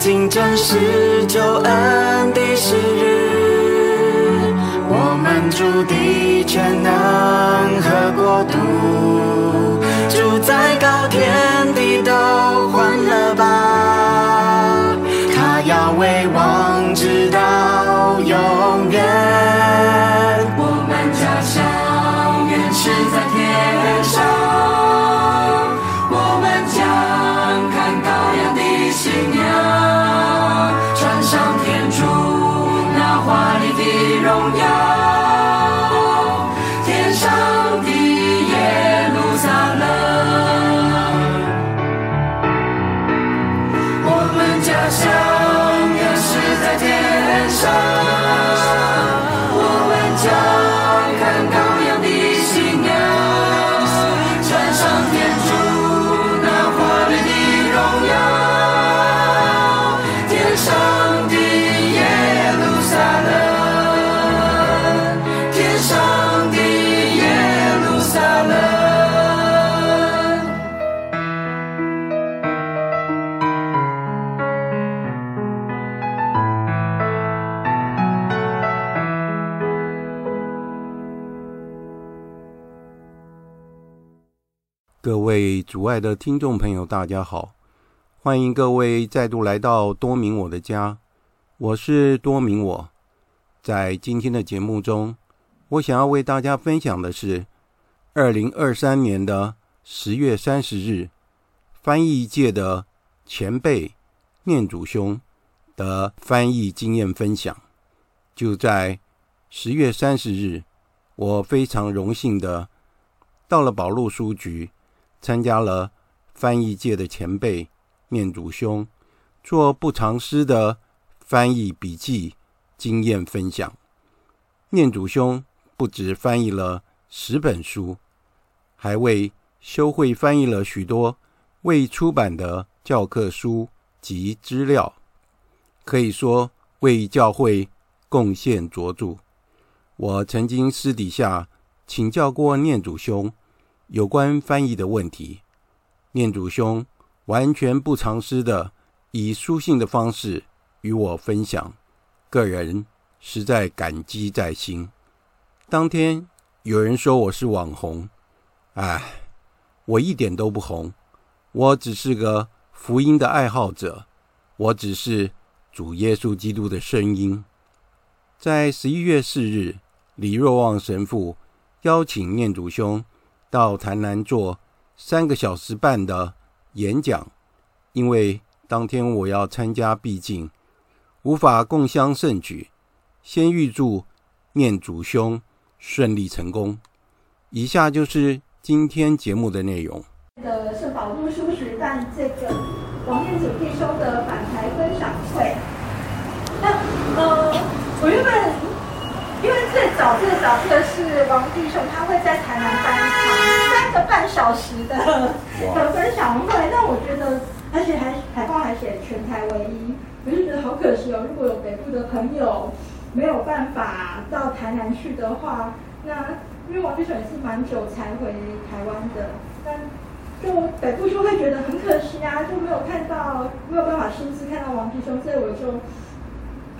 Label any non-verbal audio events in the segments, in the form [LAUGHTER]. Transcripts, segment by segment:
如今正是救恩的时日，我们主的全能和国度，住在高天地都欢乐吧，他要为王直到永远。位主爱的听众朋友，大家好！欢迎各位再度来到多明我的家，我是多明我。在今天的节目中，我想要为大家分享的是二零二三年的十月三十日，翻译界的前辈念祖兄的翻译经验分享。就在十月三十日，我非常荣幸的到了宝路书局。参加了翻译界的前辈念祖兄做不藏私的翻译笔记经验分享。念祖兄不止翻译了十本书，还为修会翻译了许多未出版的教科书及资料，可以说为教会贡献卓著。我曾经私底下请教过念祖兄。有关翻译的问题，念祖兄完全不藏私的以书信的方式与我分享，个人实在感激在心。当天有人说我是网红，哎，我一点都不红，我只是个福音的爱好者，我只是主耶稣基督的声音。在十一月四日，李若望神父邀请念祖兄。到台南做三个小时半的演讲，因为当天我要参加毕竟，无法共襄盛举。先预祝念祖兄顺利成功。以下就是今天节目的内容。的是宝路书局办这个王念祖弟兄的返台分享会。那呃，我原本因为最早最早这个是王弟兄，他会在台南办一场三个半小时的的分享会。那我觉得，而且还海报还写全台唯一，我就觉得好可惜哦。如果有北部的朋友没有办法到台南去的话，那因为王弟兄也是蛮久才回台湾的，但就北部就会觉得很可惜啊，就没有看到，没有办法亲自看到王弟兄，所以我就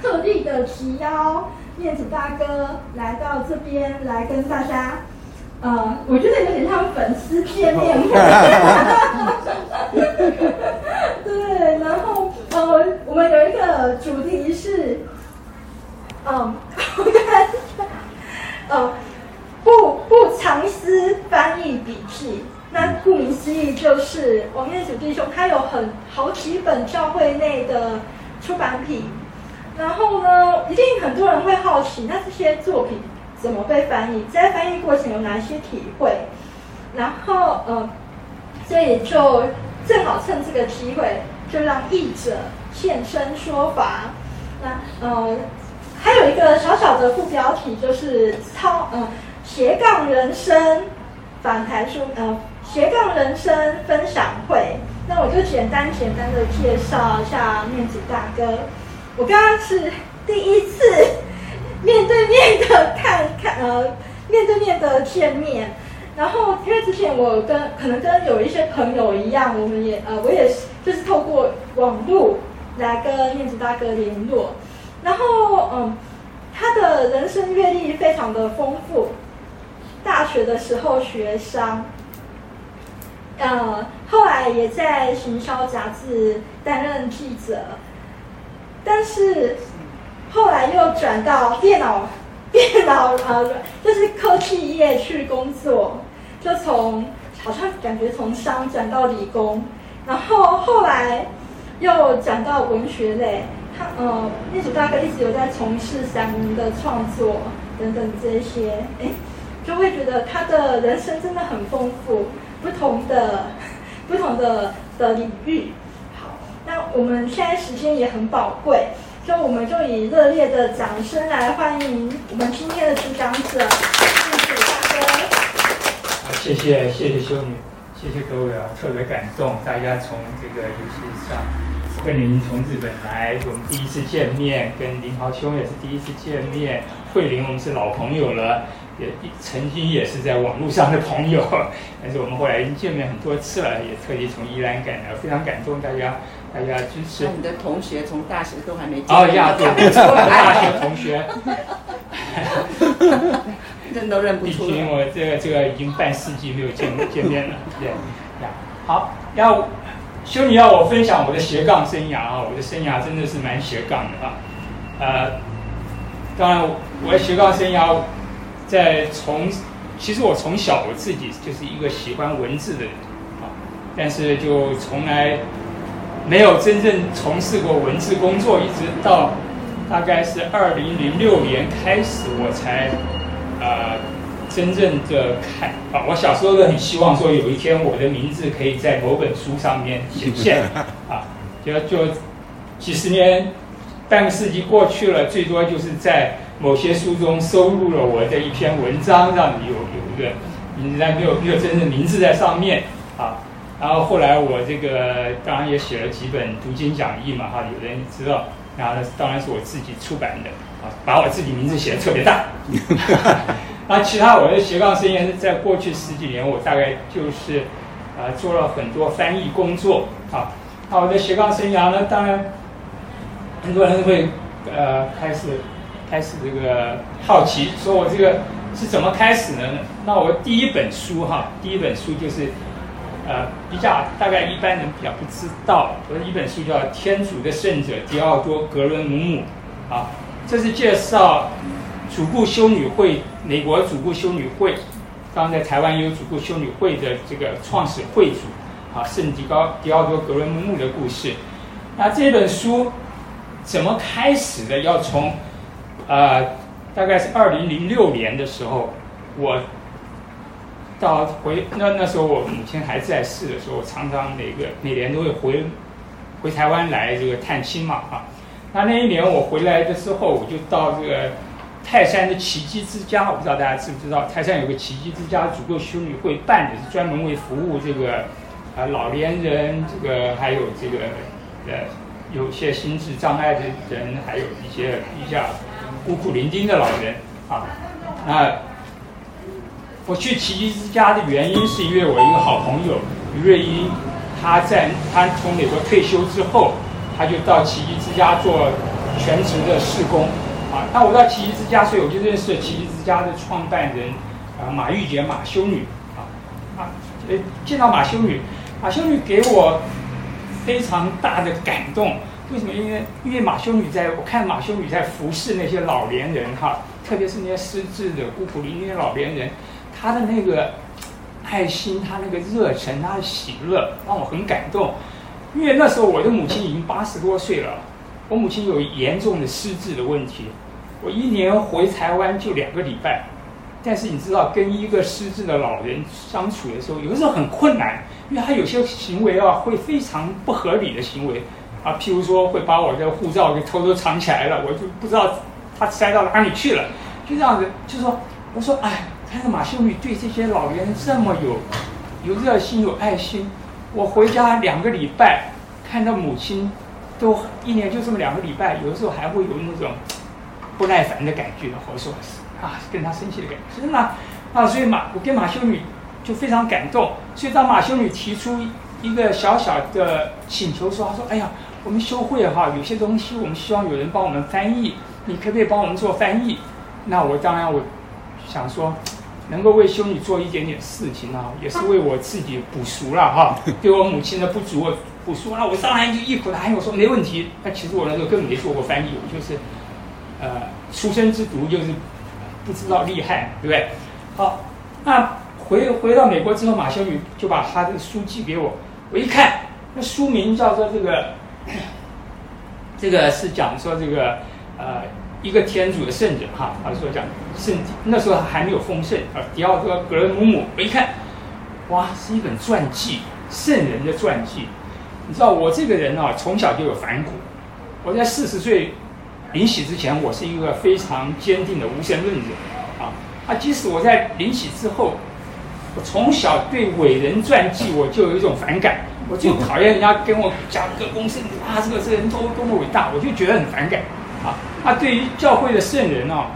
特地的提邀念祖大哥来到这边来跟大家，呃，我觉得有点像粉丝见面会，[LAUGHS] 对，然后呃，我们有一个主题是，[LAUGHS] 嗯，呃，不不藏私翻译笔记。那顾名思义，就是王念祖弟兄，他有很好几本教会内的出版品。然后呢，一定很多人会好奇，那这些作品怎么被翻译？在翻译过程有哪些体会？然后，呃，所以就正好趁这个机会，就让译者现身说法。那呃，还有一个小小的副标题，就是超呃斜杠人生访谈书呃。斜杠人生分享会，那我就简单简单的介绍一下面子大哥。我刚刚是第一次面对面的看看呃面对面的见面，然后因为之前我跟可能跟有一些朋友一样，我们也呃我也是就是透过网络来跟念子大哥联络，然后嗯他的人生阅历非常的丰富，大学的时候学商。呃，后来也在行销杂志担任记者，但是后来又转到电脑 [LAUGHS] 电脑呃，就是科技业去工作，就从好像感觉从商转到理工，然后后来又转到文学类。他呃，念祖大哥一直有在从事散文的创作等等这些，哎，就会觉得他的人生真的很丰富。不同的、[LAUGHS] 不同的的领域，那我们现在时间也很宝贵，所以我们就以热烈的掌声来欢迎我们今天的主讲者，谢谢大哥。谢谢谢谢修女，谢谢各位啊，特别感动，大家从这个游戏上跟您从日本来，我们第一次见面，跟林豪兄也是第一次见面，慧玲我们是老朋友了。也曾经也是在网络上的朋友，但是我们后来已经见面很多次了，也特地从宜兰赶来，非常感动大家，大家支持。你的同学从大学都还没见哦呀，对，大学同学，认都认不出来。毕竟我这个这个已经半世纪没有见见面了，对呀。好，要修女要我分享我的斜杠生涯啊，我的生涯真的是蛮斜杠的啊，呃，当然我的斜杠生涯。在从，其实我从小我自己就是一个喜欢文字的人啊，但是就从来没有真正从事过文字工作，一直到大概是二零零六年开始，我才呃真正的开啊。我小时候都很希望说有一天我的名字可以在某本书上面显现 [LAUGHS] 啊，就就几十年半个世纪过去了，最多就是在。某些书中收录了我的一篇文章，让你有有一个名字，但没有没有真正名字在上面啊。然后后来我这个当然也写了几本读经讲义嘛，哈，有人知道。然后呢，当然是我自己出版的啊，把我自己名字写得特别大。[LAUGHS] 那其他我的斜杠生涯，在过去十几年，我大概就是啊做了很多翻译工作啊。那我的斜杠生涯呢，当然很多人会呃开始。开始这个好奇，说我这个是怎么开始的呢？那我第一本书哈，第一本书就是，呃，比较大概一般人比较不知道，我一本书叫《天主的圣者迪奥多·格伦姆姆》，啊，这是介绍主顾修女会，美国主顾修女会，当然在台湾也有主顾修女会的这个创始会主，啊，圣迪高迪奥多·格伦姆姆的故事。那这本书怎么开始的？要从呃，大概是二零零六年的时候，我到回那那时候我母亲还在世的时候，常常每个每年都会回回台湾来这个探亲嘛啊。那那一年我回来的时候，我就到这个泰山的奇迹之家，我不知道大家知不知道，泰山有个奇迹之家，足够修女会办的，是专门为服务这个啊、老年人，这个还有这个呃有些心智障碍的人，还有一些比较孤苦伶仃的老人啊。那我去奇迹之家的原因，是因为我一个好朋友于瑞英，他在他从美国退休之后。他就到奇迹之家做全职的事工，啊，那我到奇迹之家，所以我就认识了奇迹之家的创办人，啊，马玉洁马修女，啊，啊，呃，见到马修女，马修女给我非常大的感动。为什么？因为因为马修女在，我看马修女在服侍那些老年人哈，特别是那些失智的孤苦伶仃的老年人，他的那个爱心，他那个热忱，他的喜乐，让我很感动。因为那时候我的母亲已经八十多岁了，我母亲有严重的失智的问题，我一年回台湾就两个礼拜，但是你知道跟一个失智的老人相处的时候，有的时候很困难，因为他有些行为啊会非常不合理的行为。啊，譬如说会把我的护照给偷偷藏起来了，我就不知道他塞到哪里去了，就这样子，就说我说哎，看到马修女对这些老人这么有有热心有爱心。我回家两个礼拜，看到母亲，都一年就这么两个礼拜，有的时候还会有那种 [TSK] 不耐烦的感觉，或者说啊跟他生气的感觉，真的啊，所以马我跟马修女就非常感动，所以当马修女提出一个小小的请求说，她说：“哎呀，我们修会哈，有些东西我们希望有人帮我们翻译，你可不可以帮我们做翻译？”那我当然我想说。能够为修女做一点点事情啊，也是为我自己补赎了哈，[LAUGHS] 对我母亲的不足我补赎。了我上来就一口答应，我说没问题。那其实我那时候根本没做过翻译，我就是，呃，书生之犊，就是不知道厉害，对不对？好，那回回到美国之后，马修女就把她的书寄给我，我一看，那书名叫做这个，这个是讲说这个，呃。一个天主的圣人哈，他说讲圣，那时候还没有封圣啊。迪奥多格伦姆姆，我一看，哇，是一本传记，圣人的传记。你知道我这个人啊，从小就有反骨。我在四十岁临死之前，我是一个非常坚定的无神论者啊。啊，即使我在临死之后，我从小对伟人传记我就有一种反感，我就讨厌人家跟我讲个功圣啊，这个这个人多多么伟大，我就觉得很反感。啊，那对于教会的圣人啊，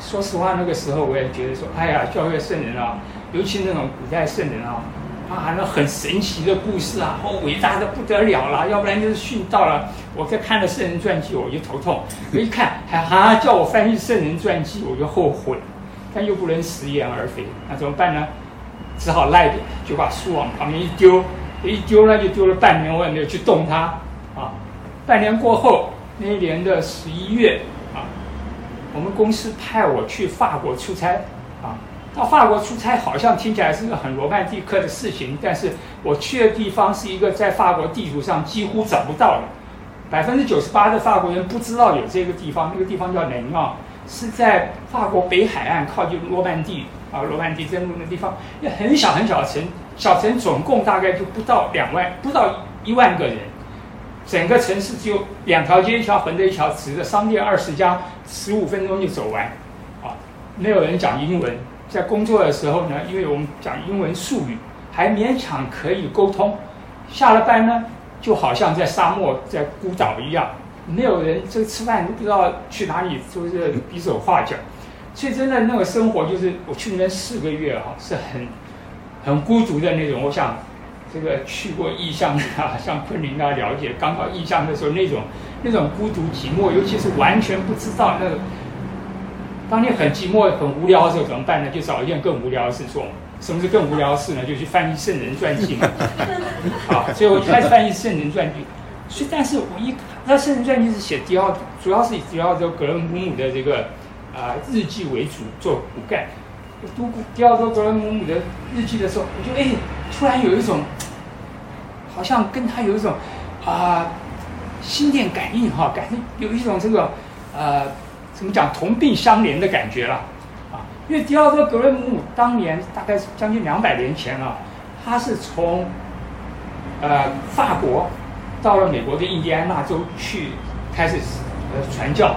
说实话，那个时候我也觉得说，哎呀，教会的圣人啊，尤其那种古代圣人啊，啊，那很神奇的故事啊，哦，伟大的不得了了，要不然就是殉道了。我在看了圣人传记，我就头痛。我一看，还还叫我翻译圣人传记，我就后悔，但又不能食言而肥，那怎么办呢？只好赖着，就把书往旁边一丢，一丢呢就丢了半年，我也没有去动它。啊，半年过后。那一年的十一月啊，我们公司派我去法国出差啊。到法国出差好像听起来是个很罗曼蒂克的事情，但是我去的地方是一个在法国地图上几乎找不到的，百分之九十八的法国人不知道有这个地方。那个地方叫雷诺，是在法国北海岸靠近诺曼蒂啊，诺曼蒂登陆的地方，一个很小很小的城，小城总共大概就不到两万，不到一万个人。整个城市只有两条街，一条横的，一条直的，商店二十家，十五分钟就走完，啊，没有人讲英文。在工作的时候呢，因为我们讲英文术语，还勉强可以沟通。下了班呢，就好像在沙漠，在孤岛一样，没有人，这吃饭都不知道去哪里，就是比手画脚。所以真的那个生活，就是我去那边四个月啊，是很很孤独的那种。我想。这个去过异乡啊，像昆凌啊，了解刚到异乡的时候那种那种孤独寂寞，尤其是完全不知道那个，当你很寂寞很无聊的时候怎么办呢？就找一件更无聊的事做。什么是更无聊的事呢？就去翻译圣人传记嘛。好，所以我就开始翻译圣人传记。所以，但是我一那圣人传记是写迪奥，主要是以迪奥多格伦姆姆的这个啊、日记为主做骨干。我读迪奥多格伦姆姆的日记的时候，我就哎，突然有一种。好像跟他有一种啊、心电感应哈，感觉有一种这个呃怎么讲同病相怜的感觉了啊。因为迪奥多格伦姆姆当年大概是将近两百年前啊，他是从呃法国到了美国的印第安纳州去开始呃传教。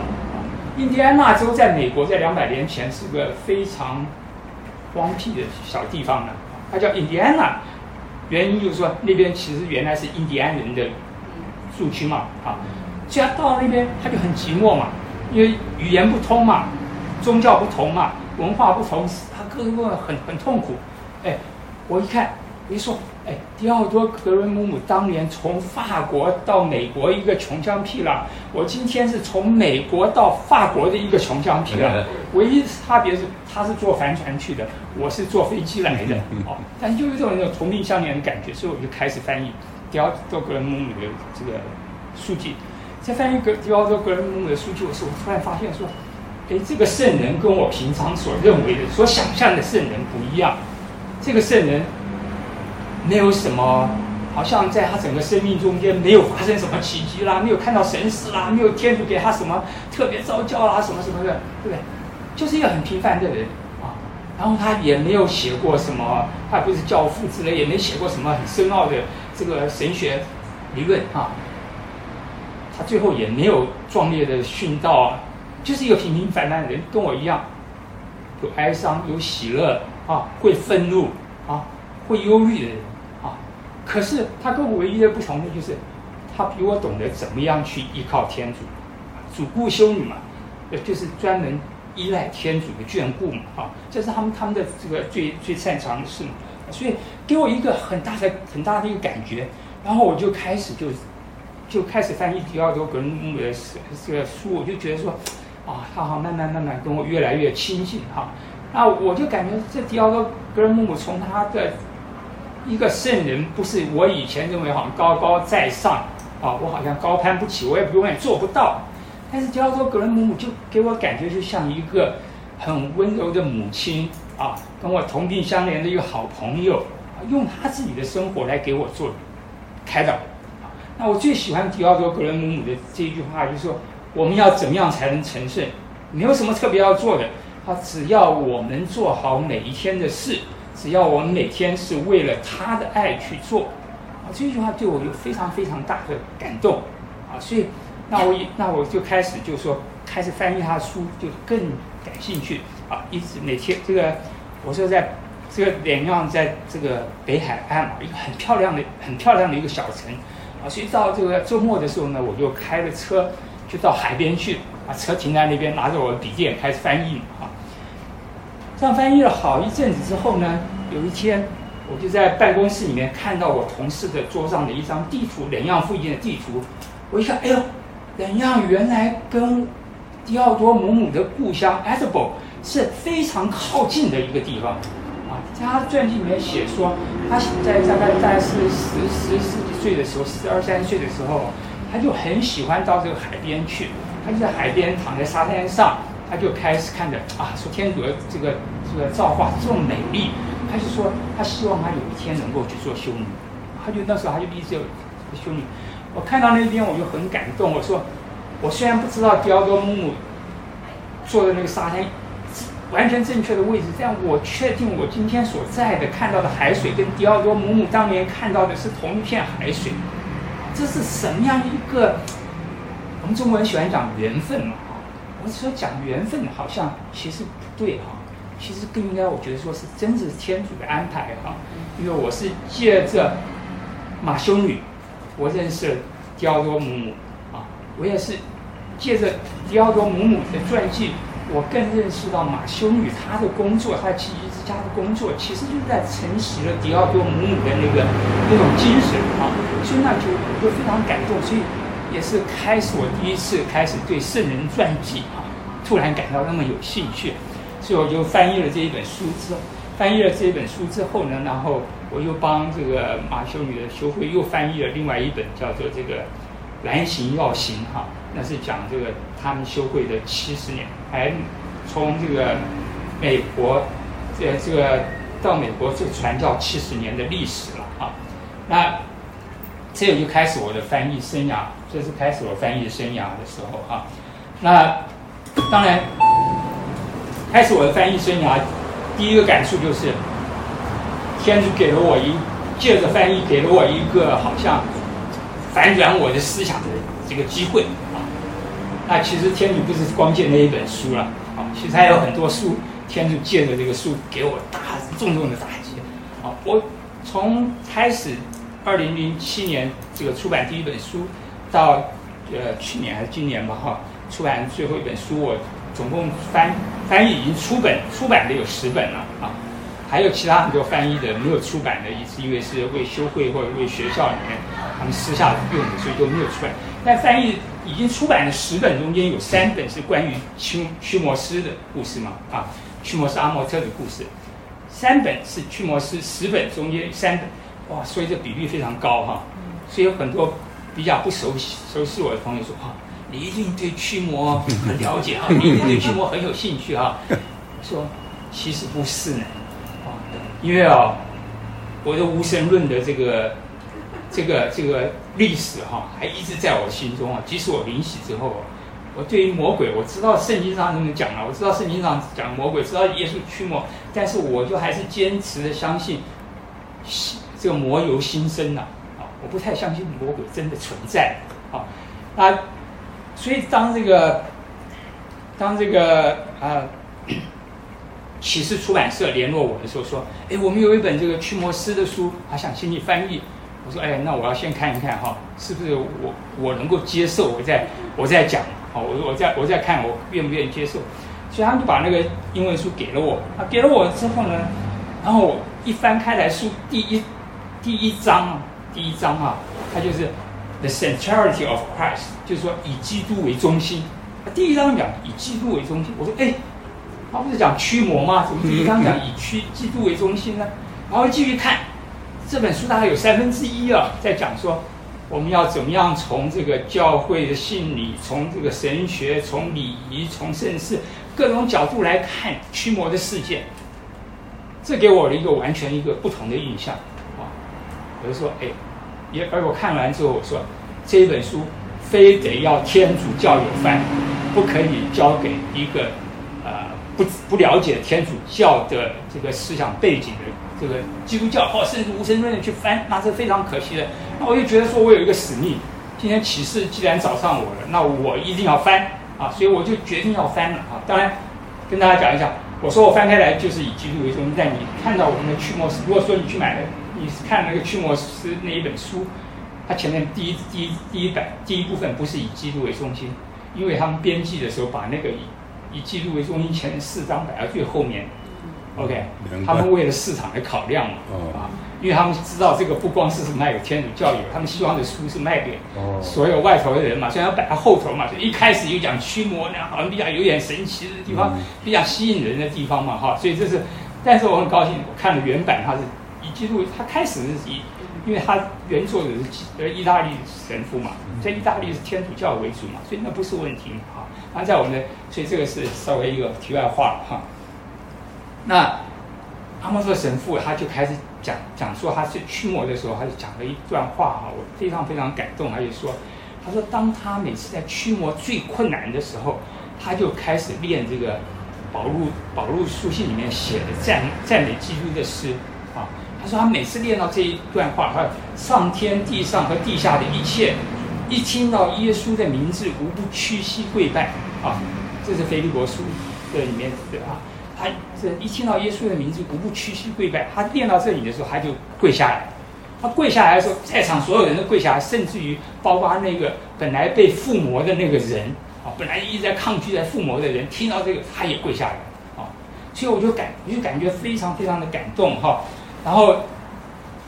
印第安纳州在美国在两百年前是个非常荒僻的小地方呢，它叫印第安纳，原因就是说那边其实原来是印第安人的住区嘛，啊，既然到了那边他就很寂寞嘛，因为语言不通嘛，宗教不同嘛，文化不同，他各个很很痛苦。哎，我一看，一说。哎，迪奥多·格伦姆姆当年从法国到美国一个穷乡僻壤，我今天是从美国到法国的一个穷乡僻壤，唯一差别是他是坐帆船去的，我是坐飞机来的，[LAUGHS] 哦，但就有这种那种同病相怜的感觉，所以我就开始翻译迪奥多·格伦姆姆的这个书籍，在翻译格狄奥多·格伦姆姆的书籍的时候，我突然发现说，哎，这个圣人跟我平常所认为的、所想象的圣人不一样，这个圣人。没有什么，好像在他整个生命中间没有发生什么奇迹啦，没有看到神事啦，没有天主给他什么特别召叫啦，什么什么的，对不对？就是一个很平凡的人啊。然后他也没有写过什么，他也不是教父之类，也没写过什么很深奥的这个神学理论啊。他最后也没有壮烈的殉道，就是一个平平凡凡的人，跟我一样，有哀伤，有喜乐啊，会愤怒啊，会忧郁的人。可是他跟我唯一的不同的就是，他比我懂得怎么样去依靠天主，主顾修女嘛，呃，就是专门依赖天主的眷顾嘛，啊，这是他们他们的这个最最擅长的事嘛，所以给我一个很大的很大的一个感觉，然后我就开始就就开始翻译迪奥多格伦姆的这个书，我就觉得说，啊，他好慢慢慢慢跟我越来越亲近哈，那我就感觉这迪奥多格伦姆姆从他的。一个圣人不是我以前认为好像高高在上啊，我好像高攀不起，我也永远做不到。但是迪奥多格伦姆姆就给我感觉就像一个很温柔的母亲啊，跟我同病相怜的一个好朋友，用他自己的生活来给我做开导。那我最喜欢迪奥多格伦姆姆的这一句话，就是说我们要怎么样才能成圣？没有什么特别要做的，他只要我们做好每一天的事。只要我们每天是为了他的爱去做，啊，这句话对我有非常非常大的感动，啊，所以那我那我就开始就说开始翻译他的书，就更感兴趣，啊，一直每天这个我说在这个点样在这个北海岸嘛，一个很漂亮的很漂亮的一个小城，啊，所以到这个周末的时候呢，我就开了车就到海边去，把车停在那边，拿着我的笔电开始翻译，啊。这样翻译了好一阵子之后呢，有一天我就在办公室里面看到我同事的桌上的一张地图，冷样附近的地图。我一看，哎呦，冷样原来跟迪奥多姆姆的故乡埃德堡是非常靠近的一个地方。啊，在他传记里面写说，他在大概大概是十十十几岁的时候，十二三岁的时候，他就很喜欢到这个海边去，他就在海边躺在沙滩上。他就开始看着啊，说天主的这个这个造化这么美丽，他就说他希望他有一天能够去做修女，他就那时候他就一直有修女。我看到那边我就很感动，我说我虽然不知道迪奥多姆姆坐的那个沙滩完全正确的位置，但我确定我今天所在的看到的海水跟迪奥多姆姆当年看到的是同一片海水，这是什么样一个？我们中国人喜欢讲缘分嘛。说讲缘分好像其实不对哈，其实更应该我觉得说是真是天主的安排哈，因为我是借着马修女，我认识了迪奥多姆姆啊，我也是借着迪奥多姆姆的传记，我更认识到马修女她的工作，她奇迹之家的工作，其实就是在承袭了迪奥多姆姆的那个那种精神啊，所以那就我就非常感动，所以。也是开始我第一次开始对圣人传记，突然感到那么有兴趣，所以我就翻译了这一本书之后，翻译了这一本书之后呢，然后我又帮这个马修女的修会又翻译了另外一本叫做这个《兰行要行》哈，那是讲这个他们修会的七十年，还从这个美国这这个到美国这传教七十年的历史了啊，那。这就开始我的翻译生涯，这是开始我翻译生涯的时候哈。那当然，开始我的翻译生涯，第一个感触就是，天主给了我一，借着翻译给了我一个好像反转我的思想的这个机会啊。那其实天主不是光借那一本书了，啊，其实还有很多书，天主借着这个书给我大重重的打击。啊，我从开始二零零七年这个出版第一本书，到呃去年还是今年吧，哈，出版最后一本书，我总共翻翻译已经出本出版的有十本了，啊。还有其他很多翻译的没有出版的，也是因为是为修会或者为学校里面他们私下用的，所以都没有出版。但翻译已经出版的十本中间有三本是关于驱驱魔师的故事嘛？啊，驱魔师阿莫特的故事，三本是驱魔师，十本中间三本，哇，所以这比例非常高哈。所以有很多比较不熟悉熟悉我的朋友说哈，你一定对驱魔很了解哈，[LAUGHS] 你一定对驱魔很有兴趣哈。说其实不是呢。因为啊、哦，我的无神论的这个、这个、这个历史哈、哦，还一直在我心中啊。即使我临洗之后，我对于魔鬼，我知道圣经上怎么讲了，我知道圣经上讲魔鬼，知道耶稣驱魔，但是我就还是坚持的相信，这个魔由心生呐啊，我不太相信魔鬼真的存在啊。那所以当这个，当这个啊。启示出版社联络我的时候说：“哎，我们有一本这个驱魔师的书，还想请你翻译。”我说：“哎，那我要先看一看哈，是不是我我能够接受？我再我再讲。好，我说我再我再看我愿不愿意接受。”所以他们就把那个英文书给了我。啊，给了我之后呢，然后我一翻开来书第一第一章第一章啊，它就是 The Centrality of Christ，就是说以基督为中心。第一章讲以基督为中心，我说：“哎。”他不是讲驱魔吗？怎么第一章讲以驱基督为中心呢？然后继续看这本书，大概有三分之一啊，在讲说我们要怎么样从这个教会的信理、从这个神学、从礼仪、从圣事各种角度来看驱魔的事件。这给我了一个完全一个不同的印象啊！我就说，哎，而我看完之后，我说这本书非得要天主教有翻，不可以交给一个呃。不不了解天主教的这个思想背景的这个基督教或甚至无神论的去翻，那是非常可惜的。那我就觉得说，我有一个使命，今天启示既然找上我了，那我一定要翻啊！所以我就决定要翻了啊！当然，跟大家讲一讲，我说我翻开来就是以基督为中心。但你看到我们的驱魔师，如果说你去买了，你看那个驱魔师那一本书，它前面第一第一第一版第一部分不是以基督为中心，因为他们编辑的时候把那个以。以基督为中心，前四章摆到最后面，OK，他们为了市场的考量嘛，啊，因为他们知道这个不光是是卖给天主教友，他们希望的书是卖给所有外头的人嘛，所以要摆到后头嘛，所以一开始就讲驱魔，那好像比较有点神奇的地方，比较吸引人的地方嘛，哈，所以这是，但是我很高兴，我看了原版，它是以基督，他开始是以，因为他原作者是呃意大利神父嘛，在意大利是天主教为主嘛，所以那不是问题嘛，哈。那在我们的，所以这个是稍微一个题外话哈。那阿莫特神父他就开始讲讲说，他是驱魔的时候，他就讲了一段话哈，我非常非常感动。他就说，他说当他每次在驱魔最困难的时候，他就开始练这个保禄保禄书信里面写的赞赞美基督的诗啊。说他每次练到这一段话，他上天地上和地下的一切。一听到耶稣的名字，无不屈膝跪拜啊！这是腓立比书的里面的啊。他这一听到耶稣的名字，无不屈膝跪拜。他念到这里的时候，他就跪下来。他跪下来的时候，在场所有人都跪下来，甚至于包括那个本来被附魔的那个人啊，本来一直在抗拒在附魔的人，听到这个他也跪下来啊。所以我就感，我就感觉非常非常的感动哈。然后。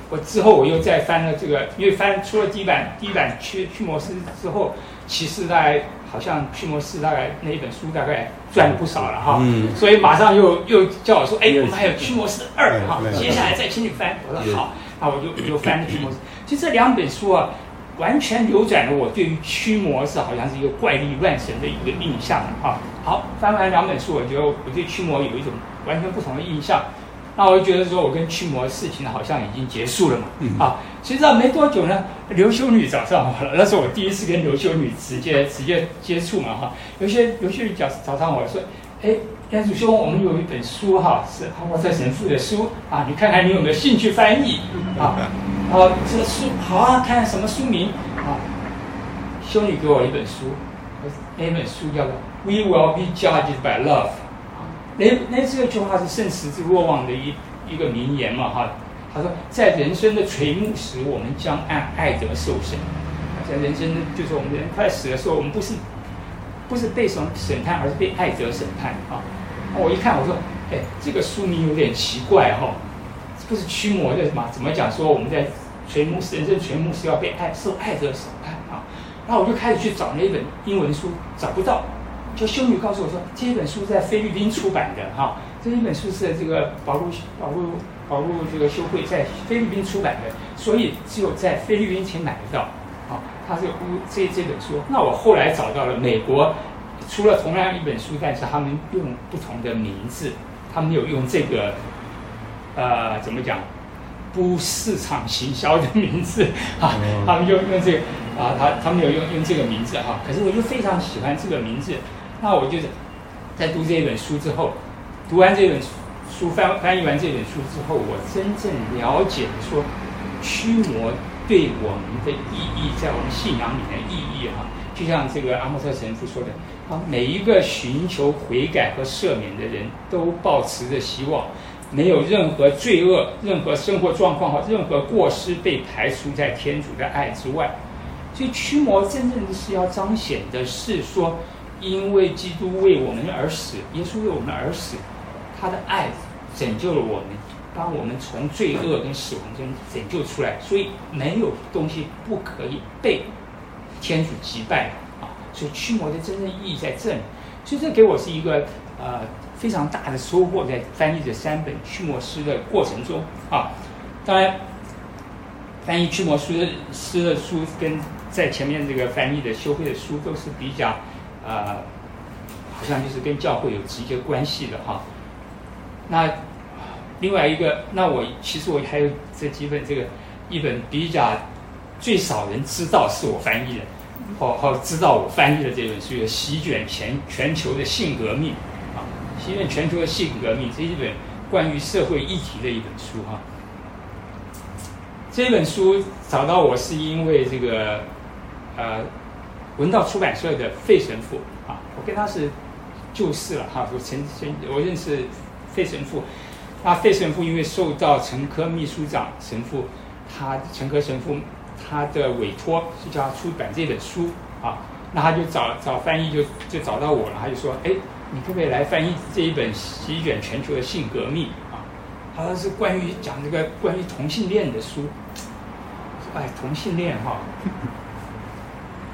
我之后我又再翻了这个，因为翻出了第一版第一版驱驱魔师之后，其实大概好像驱魔师大概那一本书大概赚了不少了哈，嗯，所以马上又又叫我说，哎，我们还有驱魔师二哈，接下来再请你翻。我说好，那我就我就翻了驱魔师。其实这两本书啊，完全扭转了我对于驱魔是好像是一个怪力乱神的一个印象啊。好，翻完两本书，我觉得我对驱魔有一种完全不同的印象。那我就觉得说，我跟驱魔的事情好像已经结束了嘛。啊，谁知道没多久呢，刘修女找上我了。那是我第一次跟刘修女直接直接接触嘛。哈，有些刘修女找找上我说，哎，天主兄，我们有一本书哈，是阿莫特神父的书啊，你看看你有没有兴趣翻译啊？啊，这个书好啊，看看什么书名啊？修女给我一本书，那本书叫做《We Will Be Judged by Love》。那那这句话是圣十字若望的一一个名言嘛哈。他说，在人生的垂暮时，我们将按爱德受审。在人生就是我们人快死的时候，我们不是不是被审审判，而是被爱者审判啊。我一看，我说，哎，这个书名有点奇怪哈，不是驱魔的吗？怎么讲说我们在垂暮时，人生垂暮时要被爱受爱者审判啊？然后我就开始去找那本英文书，找不到。就修女告诉我说，这一本书在菲律宾出版的哈，这一本书是这个保路保路保路这个修会在菲律宾出版的，所以只有在菲律宾才买得到。啊，它是这这本书。那我后来找到了美国，出了同样一本书，但是他们用不同的名字，他们有用这个，呃，怎么讲，不市场行销的名字啊，他们用用这个啊，他他们有用用这个名字哈。可是我就非常喜欢这个名字。那我就是在读这一本书之后，读完这本书翻翻译完这本书之后，我真正了解了说驱魔对我们的意义，在我们信仰里面的意义哈。就像这个阿莫特神父说的啊，每一个寻求悔改和赦免的人都抱持着希望，没有任何罪恶、任何生活状况和任何过失被排除在天主的爱之外。所以驱魔真正的是要彰显的是说。因为基督为我们而死，耶稣为我们而死，他的爱拯救了我们，把我们从罪恶跟死亡中拯救出来。所以没有东西不可以被天主击败啊！所以驱魔的真正意义在这里。所以这给我是一个呃非常大的收获，在翻译这三本驱魔诗的过程中啊。当然，翻译驱魔诗的诗的书跟在前面这个翻译的修会的书都是比较。呃，好像就是跟教会有直接关系的哈。那另外一个，那我其实我还有这几本这个一本比较最少人知道是我翻译的，好好知道我翻译的这本书《席卷全全球的性革命》啊，《席卷全球的性革命》这一本关于社会议题的一本书哈。这本书找到我是因为这个呃。文道出版社的费神父啊，我跟他是旧识了哈，我曾曾我认识费神父，那费神父因为受到陈科秘书长神父，他陈科神父他的委托，是叫他出版这本书啊，那他就找找翻译就就找到我了，他就说，哎，你可不可以来翻译这一本席卷全球的性革命啊？他说是关于讲这个关于同性恋的书，哎，同性恋哈。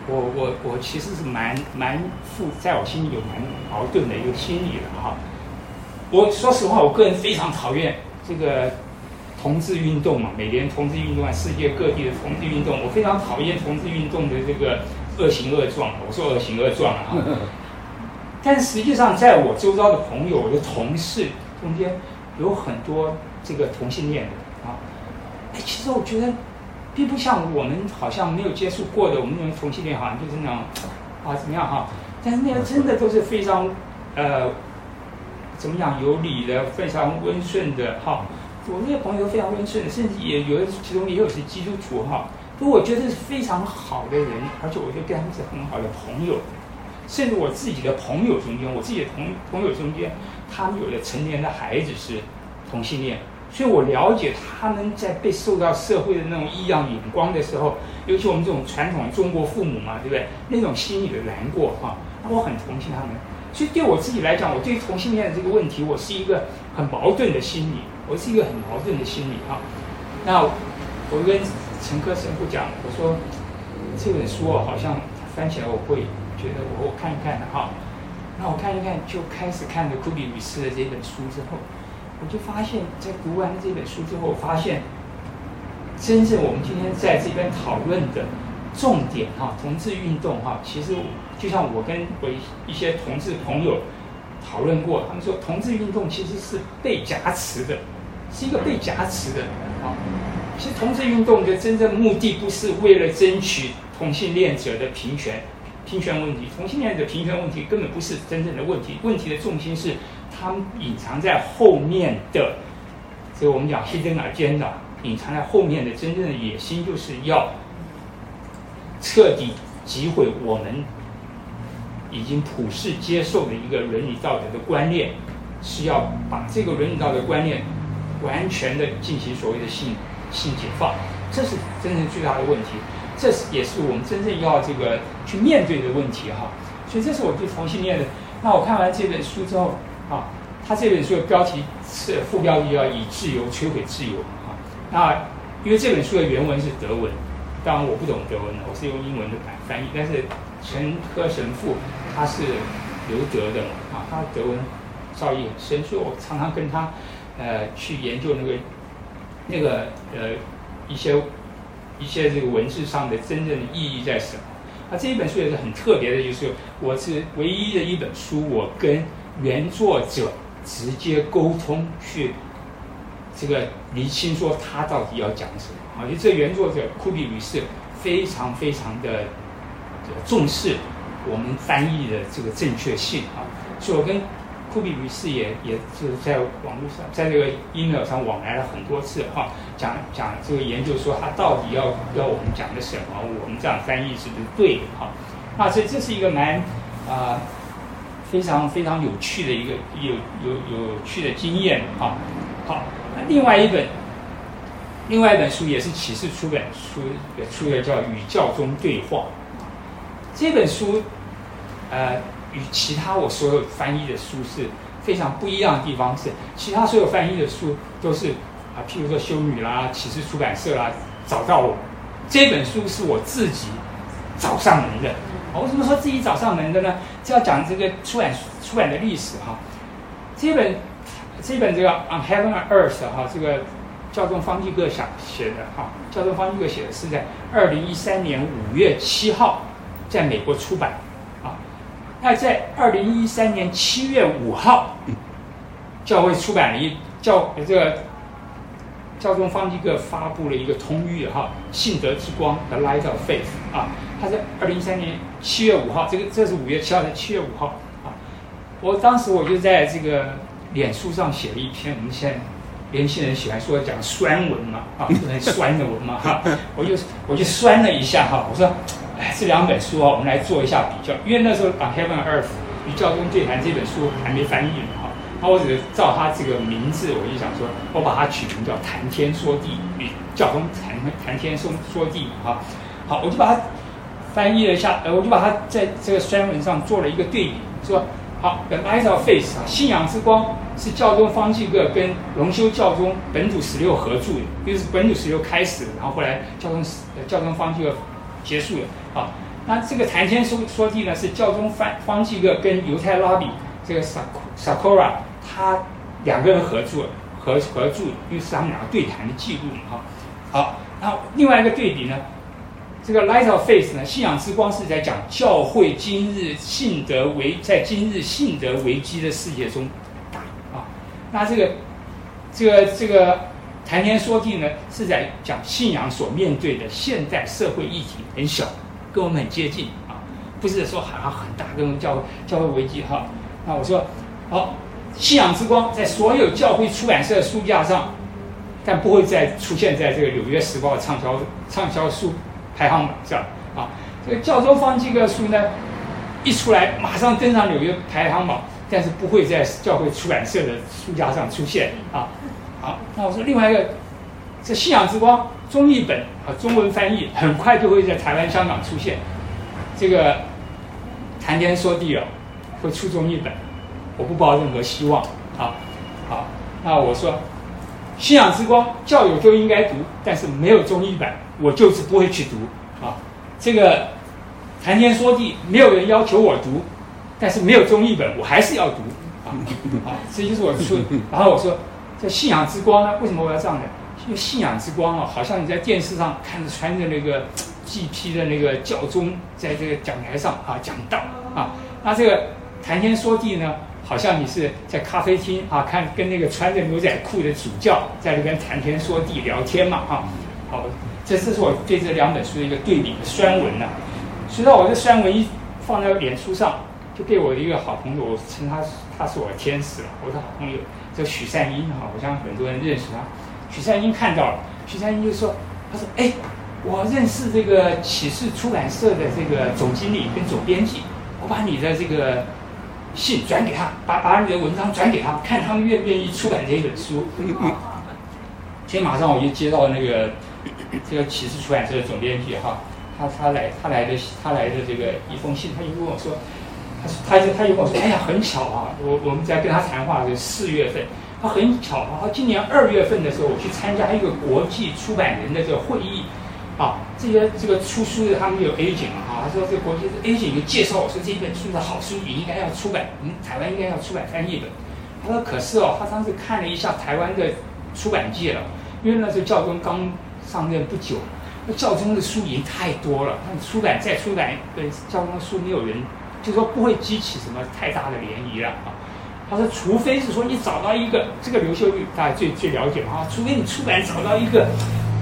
我我我其实是蛮蛮负，在我心里有蛮矛盾的一个心理的哈。我说实话，我个人非常讨厌这个同志运动嘛，每年同志运动啊，世界各地的同志运动，我非常讨厌同志运动的这个恶行恶状。我说恶行恶状啊，[LAUGHS] 但实际上，在我周遭的朋友、我的同事中间，有很多这个同性恋的啊。哎，其实我觉得。并不像我们好像没有接触过的，我们认为同性恋好像就是那种啊怎么样哈？但是那个真的都是非常呃怎么样有理的，非常温顺的哈。我那些朋友非常温顺的，甚至也有的其中也有是基督徒哈。所以我觉得是非常好的人，而且我觉得跟他们是很好的朋友。甚至我自己的朋友中间，我自己的同朋友中间，他们有的成年的孩子是同性恋。所以我了解他们在被受到社会的那种异样眼光的时候，尤其我们这种传统中国父母嘛，对不对？那种心里的难过哈，那我很同情他们。所以对我自己来讲，我对同性恋的这个问题，我是一个很矛盾的心理，我是一个很矛盾的心理哈。那我跟陈科神父讲，我说这本书哦，好像翻起来我会觉得我我看一看的哈。那我看一看，就开始看了库比吕斯的这本书之后。我就发现，在读完这本书之后，我发现真正我们今天在这边讨论的重点哈，同志运动哈，其实就像我跟我一些同志朋友讨论过，他们说同志运动其实是被挟持的，是一个被挟持的啊。其实同志运动的真正目的不是为了争取同性恋者的平权，平权问题，同性恋者平权问题根本不是真正的问题，问题的重心是。他们隐藏在后面的，所以我们讲 hidden agenda，隐藏在后面的真正的野心，就是要彻底击毁我们已经普世接受的一个伦理道德的观念，是要把这个伦理道德观念完全的进行所谓的性性解放，这是真正最大的问题，这是也是我们真正要这个去面对的问题哈。所以这是我对同性恋的。那我看完这本书之后啊，他这本书的标题是副标题叫“以自由摧毁自由”啊。那因为这本书的原文是德文，当然我不懂德文，我是用英文的版翻译，但是陈科神父。他是留德的嘛，啊，他德文造诣很深，所以我常常跟他，呃，去研究那个，那个呃一些一些这个文字上的真正的意义在什么。那这一本书也是很特别的，就是我是唯一的一本书，我跟原作者直接沟通，去这个厘清说他到底要讲什么。啊，就这原作者库比女士非常非常的重视。我们翻译的这个正确性啊，所以我跟库比女士也也就是在网络上，在这个 email 上往来了很多次哈，讲讲这个研究说他到底要要我们讲的什么，我们这样翻译是不是对的哈？那所以这是一个蛮啊非常非常有趣的一个有有有趣的经验哈。好，那另外一本另外一本书也是启示出版书出的叫《与教宗对话》。这本书，呃，与其他我所有翻译的书是非常不一样的地方是，其他所有翻译的书都是啊，譬如说修女啦、启示出版社啦找到我，这本书是我自己找上门的。我为什么说自己找上门的呢？就要讲这个出版出版的历史哈。这本这本这个《On Heaven and Earth》哈，这个教宗方济各想写的哈，教宗方济各写的是在二零一三年五月七号。在美国出版，啊，那在二零一三年七月五号，教会出版了一教这个教宗方济各发布了一个通谕哈，信德之光的 Light of Faith 啊，他在二零一三年七月五号，这个这是五月七号的七月五号啊，我当时我就在这个脸书上写了一篇，我们现在年轻人喜欢说讲酸文嘛，啊，很酸的文嘛哈，[LAUGHS] 我就我就酸了一下哈，我说。哎，这两本书啊，我们来做一下比较。因为那时候《On Heaven and Earth》与教宗对谈这本书还没翻译呢，那我只是照他这个名字，我就想说，我把它取名叫《谈天说地与教宗谈谈天说说地》哈。好，我就把它翻译了一下，呃，我就把它在这个宣文上做了一个对比，说好，《The Light of Faith》啊，信仰之光是教宗方济各跟荣休教宗本笃十六合著的，就是本笃十六开始，然后后来教宗教宗方济各结束了。啊，那这个谈天说说地呢，是教宗方方济各跟犹太拉比这个萨萨库拉他两个人合作合合著，因为是他们两个对谈的记录嘛。哈，好，然后另外一个对比呢，这个 Light of Faith 呢，信仰之光是在讲教会今日信德危在今日信德危机的世界中打啊，那这个这个这个谈天说地呢，是在讲信仰所面对的现代社会议题很小。跟我们很接近啊，不是说好像很大，跟我们教教会危机哈。那我说，好，信仰之光在所有教会出版社书架上，但不会再出现在这个《纽约时报》畅销畅销书排行榜上啊。这个教宗方济各书呢，一出来马上登上纽约排行榜，但是不会在教会出版社的书架上出现啊。好，那我说另外一个。这《信仰之光》中译本啊，中文翻译很快就会在台湾、香港出现。这个谈天说地哦，会出中译本，我不抱任何希望啊。好，那我说《信仰之光》教友就应该读，但是没有中译本，我就是不会去读啊。这个谈天说地，没有人要求我读，但是没有中译本，我还是要读啊。好，这就是我说。然后我说，这《信仰之光》呢，为什么我要这样呢？因为信仰之光啊，好像你在电视上看着穿着那个祭披的那个教宗在这个讲台上啊讲道啊，那这个谈天说地呢，好像你是在咖啡厅啊看跟那个穿着牛仔裤的主教在那边谈天说地聊天嘛啊，好，这这是我对这两本书的一个对比的酸文呐、啊。随着我这酸文一放在脸书上，就被我的一个好朋友，我称他他是我的天使了，我的好朋友叫许善英哈，我相信很多人认识他。许善英看到了，许善英就说：“他说，哎，我认识这个启示出版社的这个总经理跟总编辑，我把你的这个信转给他，把把你的文章转给他，看他们愿不愿意出版这一本书。[LAUGHS] 今天马上我就接到那个这个启示出版社的总编辑哈，他他来他来的他来的这个一封信，他就跟我说，他说他就他就跟我说，哎呀，很巧啊，我我们在跟他谈话是四月份。他很巧啊，他今年二月份的时候，我去参加一个国际出版人的这个会议，啊，这些这个出书的他们有 A 紧啊，他说这国际的 agent 就介绍我说这一本书的好书，你应该要出版，嗯台湾应该要出版翻译本。他说可是哦，他当时看了一下台湾的出版界了，因为那时候教宗刚上任不久，那教宗的书已经太多了，那出版再出版对教宗的书没有人，就说不会激起什么太大的涟漪了啊。他说：“除非是说你找到一个这个刘秀玉，大家最最了解嘛啊，除非你出版找到一个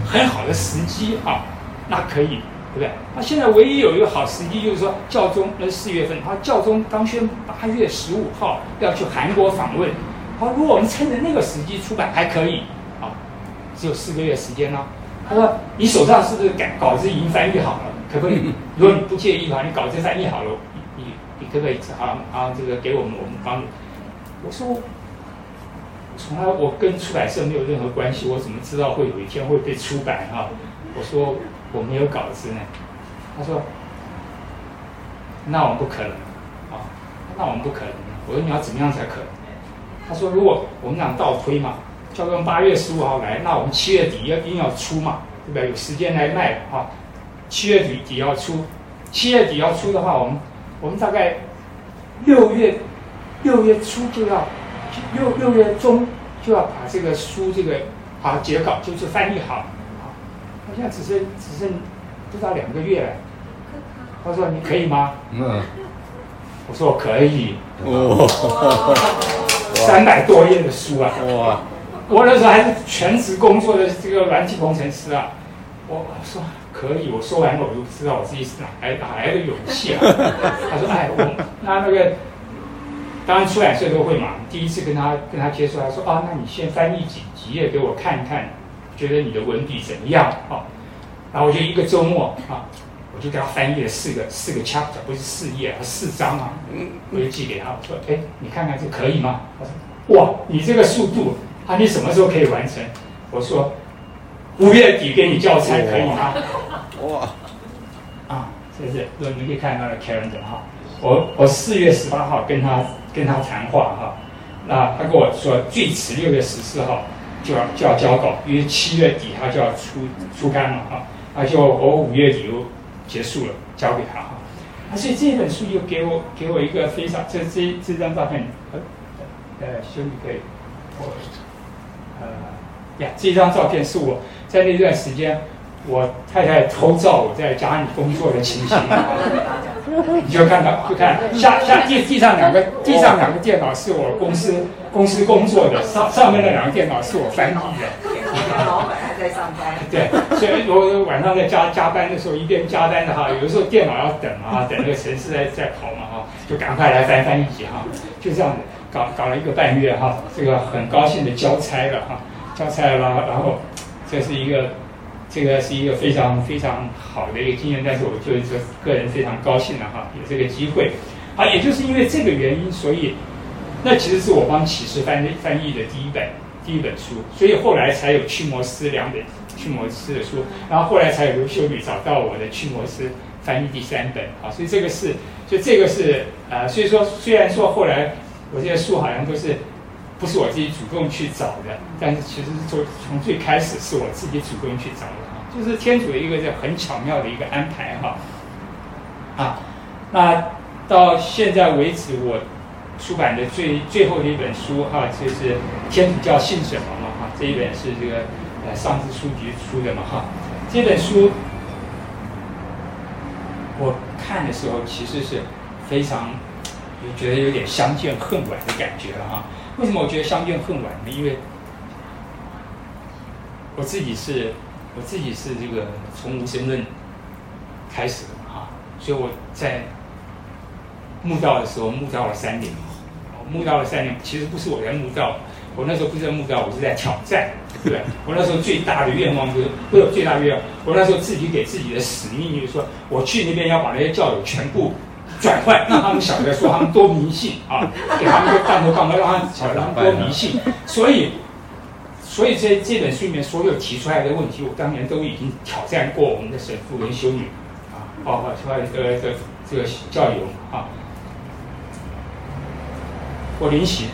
很好的时机啊，那可以，对不对？那现在唯一有一个好时机，就是说教宗那四月份，他教宗刚宣八月十五号要去韩国访问，好，如果我们趁着那个时机出版还可以啊，只有四个月时间呢。他说你手上是不是改稿子已经翻译好了？可不可以？[LAUGHS] 如果你不介意的话，你稿子翻译好了，你你可不可以啊啊这个给我们我们帮。”我说，从来我跟出版社没有任何关系，我怎么知道会有一天会被出版啊？我说我没有稿子呢。他说，那我们不可能啊，那我们不可能。我说你要怎么样才可能？他说如果我们俩倒推嘛，叫做八月十五号来，那我们七月底要一定要出嘛，对不对？有时间来卖啊，七月底底要出，七月底要出的话，我们我们大概六月。六月初就要，六六月中就要把这个书这个啊截稿，就是翻译好，啊，好像只剩只剩不到两个月了。他说你可以吗？嗯，我说我可以。哇，三百多页的书啊！哇，我那时候还是全职工作的这个软体工程师啊。我我说可以，我说完了我就知道我自己是哪来哪来的勇气啊。[LAUGHS] 他说哎，我那那个。当然，出版社都会嘛。第一次跟他跟他接触，他说：“啊，那你先翻译几几页给我看看，觉得你的文笔怎么样？”啊，然后我就一个周末啊，我就给他翻译了四个四个 chapter，不是四页啊，四章啊。嗯，我就寄给他，我说：“哎，你看看这可以吗？”他说：“哇，你这个速度，啊，你什么时候可以完成？”我说：“五月底给你教材可以吗？”哇，啊，这是，所以你可以看到的 calendar 哈。我我四月十八号跟他跟他谈话哈，那他跟我说最迟六月十四号就要就要交稿，因为七月底他就要出出刊了哈，而且我我五月底又结束了，交给他哈，啊，所以这本书又给我给我一个非常这这这张照片，呃呃兄弟可以，我呃呀这张照片是我在那段时间。我太太偷照我在家里工作的情形，[LAUGHS] [LAUGHS] 你就看到，就看下下地地上两个地上两个电脑是我公司公司工作的，上上面那两个电脑是我翻译的。老板还在上班。[LAUGHS] 对，所以我晚上在加加班的时候，一边加班的哈，有的时候电脑要等啊，等那个程式在在跑嘛哈，就赶快来翻翻译哈，就这样子搞搞了一个半月哈，这个很高兴的交差了哈，交差了，然后这是一个。这个是一个非常非常好的一个经验，但是我就是说个人非常高兴的哈，有这个机会，啊，也就是因为这个原因，所以那其实是我帮启示翻译翻译的第一本第一本书，所以后来才有驱魔师两本驱魔师的书，然后后来才有刘秀吕找到我的驱魔师翻译第三本啊，所以这个是就这个是呃，所以说虽然说后来我这些书好像都是。不是我自己主动去找的，但是其实是从从最开始是我自己主动去找的，就是天主的一个这很巧妙的一个安排哈。啊，那到现在为止，我出版的最最后的一本书哈，就是《天主教信什么》嘛哈，这一本是这个呃上智书局出的嘛哈。这本书我看的时候，其实是非常就觉得有点相见恨晚的感觉了哈。为什么我觉得相见恨晚呢？因为我自己是，我自己是这个从无神论开始的嘛哈，所以我在慕道的时候慕道了三年，慕道了三年，其实不是我在慕道，我那时候不是在慕道，我是在挑战，对？[LAUGHS] 我那时候最大的愿望就是，不是最大的愿望，我那时候自己给自己的使命就是说，我去那边要把那些教友全部转换，让他们晓得说他们多迷信啊，给他们一个弹头杠，让他们晓得他们多迷信。[LAUGHS] 所以，所以这这本书里面所有提出来的问题，我当年都已经挑战过我们的神父跟修女啊，包括出来呃这这个教友啊。我临洗，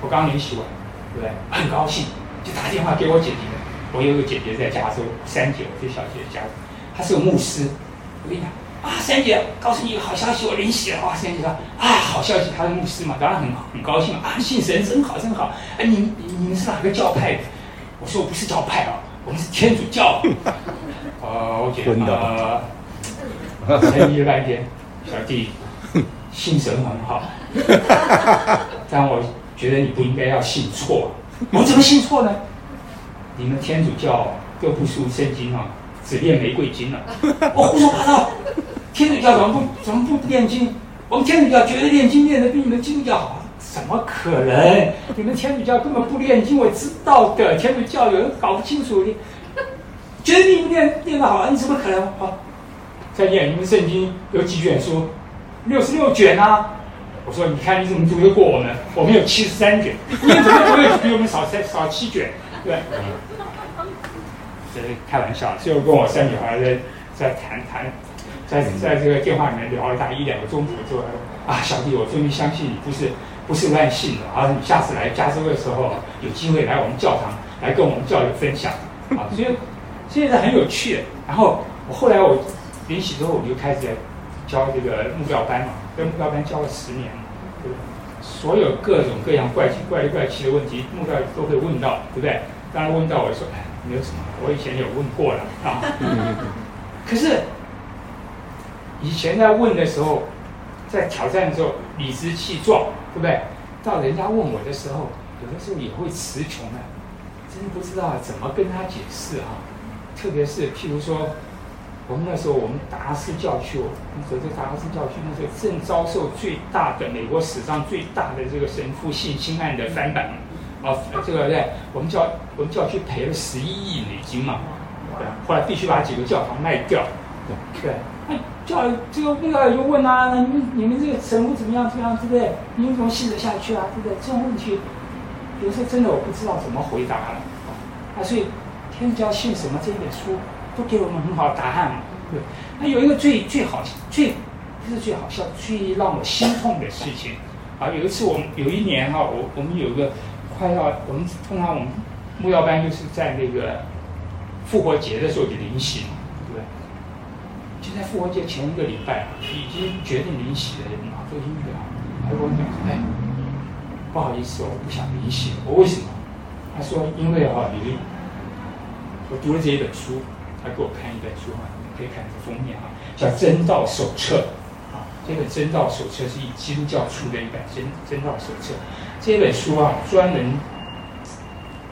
我刚临洗完，对不对？很高兴，就打电话给我姐姐。我有个姐姐在加州，三姐，我最小姐在加州，她是个牧师。我跟你讲啊，三姐，告诉你一个好消息，我临洗了。哇，三姐说啊，好消息，她是牧师嘛，当然很很高兴嘛啊，信神真好真好。哎，你你们是哪个教派的？我说我不是教派啊，我们是天主教。[LAUGHS] 哦，我觉得沉迷了半天，小弟信神很好。但我觉得你不应该要信错，我怎么信错呢？你们天主教都不书圣经啊，只念玫瑰经了，[LAUGHS] 我胡说八道。天主教怎么不怎么不念经？我们天主教觉得念经念的比你们基督教好，怎么可能？你们天主教根本不念经，我知道的。天主教有人搞不清楚，你觉得你们念念得好，你怎么可能？好，再念你们圣经有几卷书？六十六卷啊。我说：“你看你怎么读得过我们？我们有七十三卷，你怎么不会比我们少三少七卷？对，这是开玩笑。最后跟我三女孩在在谈谈，在在这个电话里面聊了大一两个钟头之后，啊，小弟，我终于相信你不是不是乱信的，而、啊、你下次来加州的时候，有机会来我们教堂来跟我们教友分享 [LAUGHS] 啊，所以现在很有趣。然后我后来我临洗之后，我就开始教这个目标班嘛。”跟目标班教了十年，对不对？所有各种各样怪奇、怪里怪气的问题，目标都会问到，对不对？当然问到我说：“哎，没有什么，我以前有问过了啊。[LAUGHS] ”可是以前在问的时候，在挑战的时候理直气壮，对不对？到人家问我的时候，有的时候也会词穷啊，真不知道怎么跟他解释啊。特别是譬如说。我们那时候，我们达拉斯教区，那时候这达拉斯教区那时候正遭受最大的美国史上最大的这个神父性侵案的翻版，啊，这个在我们教我们教区赔了十一亿美金嘛，对，后来必须把几个教堂卖掉，对，啊教这个那个就问啊，你们你们这个神父怎么样怎么样，对不对？你们怎么信得下去啊，对不对？这种问题，有时候真的我不知道怎么回答了，啊，所以天主教信什么这一本书。都给我们很好的答案嘛，对。那有一个最最好最不是最好笑，最让我心痛的事情啊！有一次我们有一年哈、我我们有个快要我们通常我们木曜班就是在那个复活节的时候就临行，就在复活节前一个礼拜，已经决定临洗的人啊，做音乐啊，他跟我讲说：“哎，不好意思，我不想临洗。”我为什么？他说：“因为、啊，你我读了这一本书。”他给我看一本书啊，你可以看这封面啊，叫《真道手册》啊。这本《真道手册》是以基督教出的一本《真真道手册》。这本书啊，专门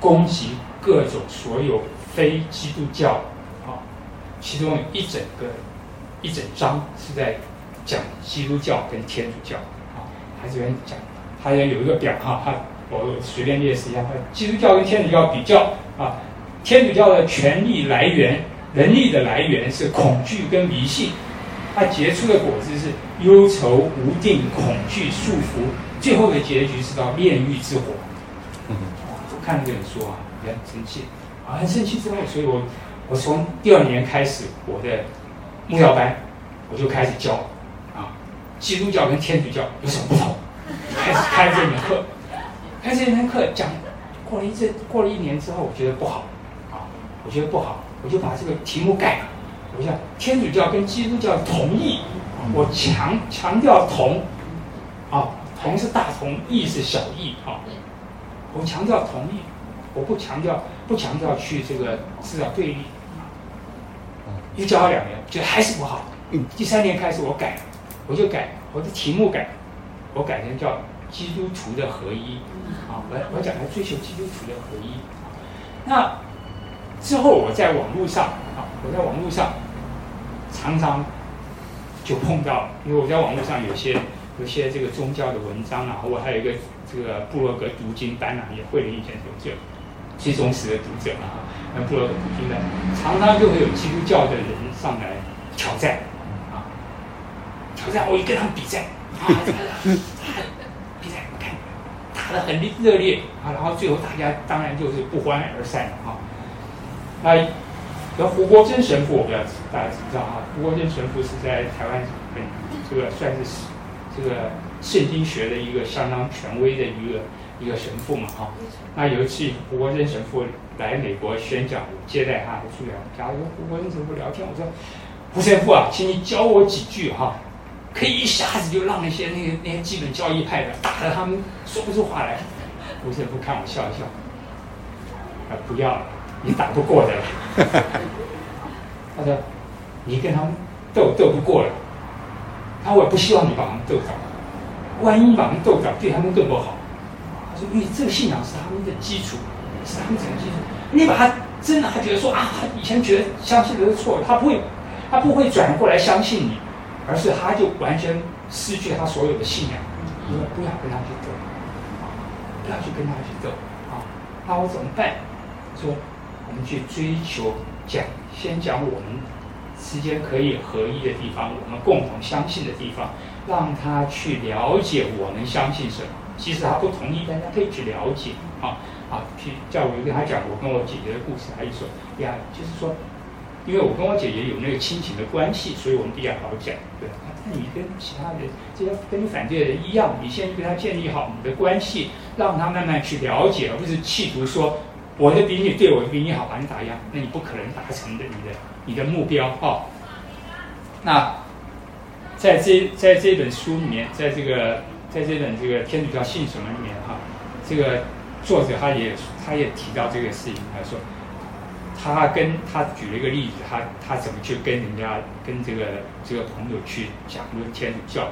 攻击各种所有非基督教啊。其中一整个一整章是在讲基督教跟天主教啊。他这边讲，他也有一个表哈，他我随便列示一下，基督教跟天主教比较啊，天主教的权力来源。能力的来源是恐惧跟迷信，它结出的果子是忧愁、无定、恐惧、束缚，最后的结局是到炼狱之火。嗯，我看这本书啊，也很生气啊，很生气之后，所以我我从第二年开始，我的木曜班我就开始教。啊，基督教跟天主教有什么不同？开始开这门课，开这门课讲，过了一阵，过了一年之后，我觉得不好。啊，我觉得不好。我就把这个题目改了，我想天主教跟基督教同义，我强强调同，啊，同是大同，义是小义，啊，我强调同义，我不强调不强调去这个是要对立，又教了两年，觉得还是不好，嗯。第三年开始我改，我就改我的题目改，我改成叫基督徒的合一，啊，我我讲来追求基督徒的合一，那。之后我在网络上啊，我在网络上常常就碰到，因为我在网络上有些有些这个宗教的文章啊，我还有一个这个部落格读经班啊，也会了以前有这最忠实的读者啊，那部落格读经班常常就会有基督教的人上来挑战啊，挑战，我就跟他们比赛啊，比赛我看打得很热烈啊，然后最后大家当然就是不欢而散了啊。那然后胡国珍神父，我不知道大家知不知道啊？胡国珍神父是在台湾很这个算是这个圣经学的一个相当权威的一个一个神父嘛哈。那有一次胡国珍神父来美国宣讲，我接待他，住在我家，我说胡国珍神父聊天，我说胡神父啊，请你教我几句哈，可以一下子就让那些那些那些基本教义派的打得他们说不出话来。胡神父看我笑一笑，啊，不要了。你打不过的，[LAUGHS] 他说：“你跟他们斗斗不过了，他我也不希望你把他们斗倒，万一把他们斗倒，对他们更不好。”他说：“因为这个信仰是他们的基础，是他们整个基础。你把他真的，他觉得说啊，他以前觉得相信的是错的，他不会，他不会转过来相信你，而是他就完全失去他所有的信仰。你说不要跟他去斗，不要去跟他去斗啊，那我怎么办？说。”我们去追求讲，先讲我们之间可以合一的地方，我们共同相信的地方，让他去了解我们相信什么。即使他不同意，但他可以去了解。啊啊，去叫我跟他讲我跟我姐姐的故事，他就说呀，就是说，因为我跟我姐姐有那个亲情的关系，所以我们比较好讲。对，那你跟其他人这些跟你反对的人一样，你先跟他建立好你的关系，让他慢慢去了解，而不是企图说。我的比你对我比你好，把你打压，那你不可能达成的你的你的目标哦。那在这在这本书里面，在这个在这本这个天主教信什么里面哈，这个作者他也他也提到这个事情，他说他跟他举了一个例子，他他怎么去跟人家跟这个这个朋友去讲论天主教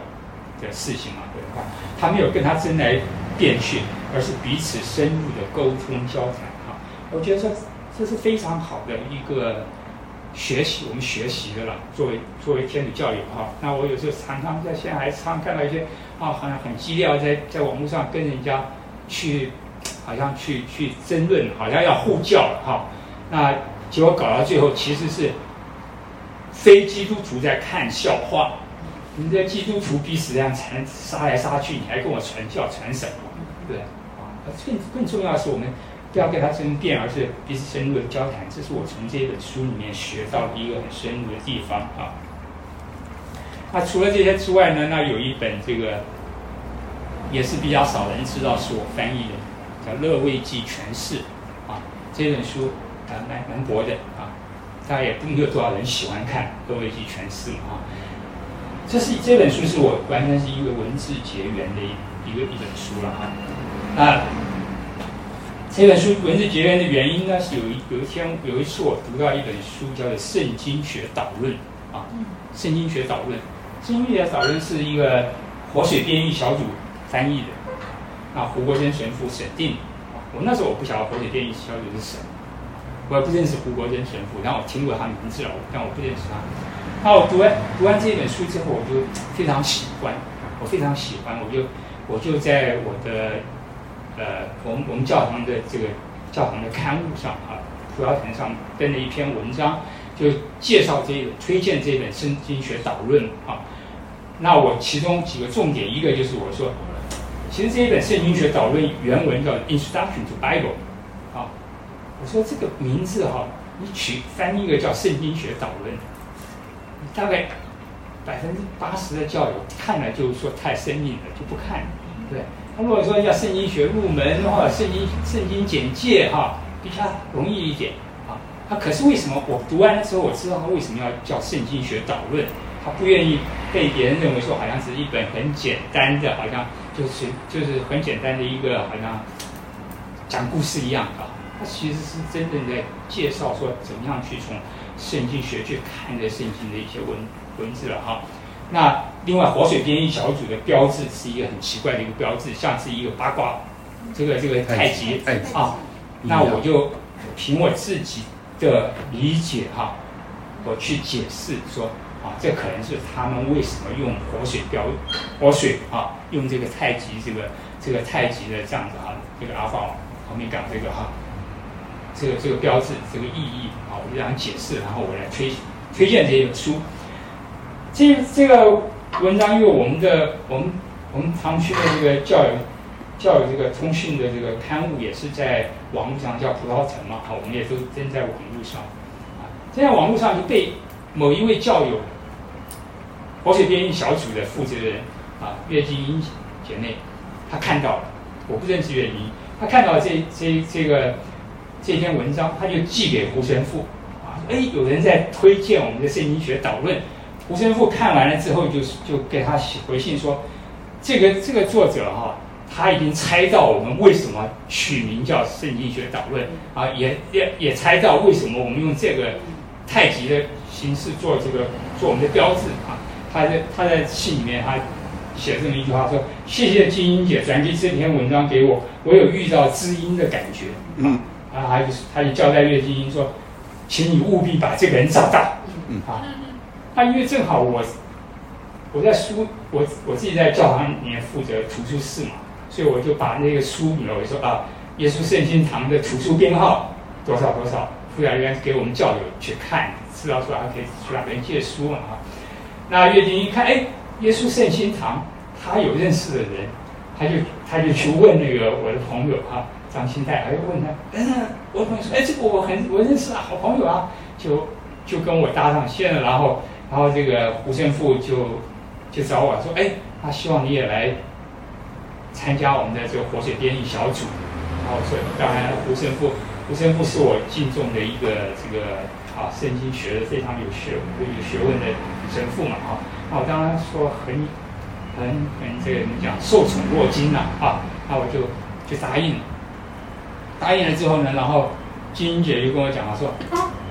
的事情嘛，对吧？他没有跟他争来辩去，而是彼此深入的沟通交谈。哈我觉得这这是非常好的一个学习，我们学习的了。作为作为天主教友哈，那我有时候常常在现在还常看到一些啊，好像很激烈，在在网络上跟人家去，好像去去争论，好像要护教了哈。那结果搞到最后，其实是非基督徒在看笑话。你这基督徒彼此这样缠杀来杀去，你还跟我传教传什么？对啊，更更重要的是我们。不要跟他争辩，而是彼此深入的交谈。这是我从这本书里面学到的一个很深入的地方啊。那除了这些之外呢，那有一本这个也是比较少人知道是我翻译的，叫《乐位记诠释》啊。这本书啊蛮蛮薄的啊，大家也没有多少人喜欢看《乐位记诠释》啊。这是这本书是我完全是一个文字结缘的一一个一本书了啊。那。这本书文字结缘的原因呢，是有一有一天有一次我读到一本书，叫做《圣经学导论》啊，《圣经学导论》，《圣经学导论》是一个活水编译小组翻译的，啊，胡国珍神父审定。我那时候我不晓得活水编译小组是什么，我也不认识胡国珍神父，然后我听过他名字了，但我不认识他。那我读完读完这本书之后，我就非常喜欢，我非常喜欢，我就我就在我的。呃，我们我们教堂的这个教堂的刊物上啊，葡萄坛上登了一篇文章，就介绍这个推荐这本圣经学导论啊。那我其中几个重点，一个就是我说，其实这一本圣经学导论原文叫 Introduction to Bible 啊。我说这个名字哈、你取翻译一个叫圣经学导论，大概百分之八十的教友看了就是说太生硬了，就不看，对。他如果说要圣经学入门或者圣经圣经简介哈，比较容易一点啊。他可是为什么我读完了之后，我知道他为什么要叫圣经学导论？他不愿意被别人认为说好像是一本很简单的，好像就是就是很简单的一个好像讲故事一样啊。他其实是真正在介绍说怎么样去从圣经学去看这圣经的一些文文字了哈。那另外，活水编译小组的标志是一个很奇怪的一个标志，像是一个八卦，这个这个太极啊。那我就凭我自己的理解哈，我去解释说啊，这可能是他们为什么用活水标活水啊，用这个太极这个这个太极的这样子哈，这个阿法后面讲这个哈，这个这个标志这个意义啊，我就这样解释，然后我来推推荐这本书。这这个文章，因为我们的我们我们常区的这个教育教育这个通讯的这个刊物也是在网络上叫葡萄藤嘛，好，我们也都登在网络上，啊，在网络上就被某一位教友，活水编译小组的负责人啊，岳金英姐妹，她看到了，我不认识岳金英，她看到这这这个这篇文章，她就寄给胡神父。哎，有人在推荐我们的圣经学导论，胡神父看完了之后就，就就给他写回信说，这个这个作者哈、啊，他已经猜到我们为什么取名叫圣经学导论啊，也也也猜到为什么我们用这个太极的形式做这个做我们的标志啊。他在他在信里面他写这么一句话说：谢谢金英姐转寄这篇文章给我，我有遇到知音的感觉。嗯，然后他就他就交代岳金英说。请你务必把这个人找到，嗯啊，啊，因为正好我我在书我我自己在教堂里面负责图书室嘛，所以我就把那个书名我就说啊，耶稣圣心堂的图书编号多少多少，副教员给我们教友去看，知道说还可以去那边借书嘛啊。那岳金一看，哎，耶稣圣心堂他有认识的人，他就他就去问那个我的朋友啊。张清泰，还问他，嗯，我朋友说，哎，这个我很我认识啊，好朋友啊，就就跟我搭上线了，然后然后这个胡神父就就找我说，哎，他希望你也来参加我们的这个活水编译小组，然后说，当然胡神父胡神父是我敬重的一个这个啊圣经学的非常有学有学问的神父嘛啊，那我当然说很很很这个怎么讲受宠若惊了啊，那我就就答应了。答应了之后呢，然后金英姐就跟我讲了说，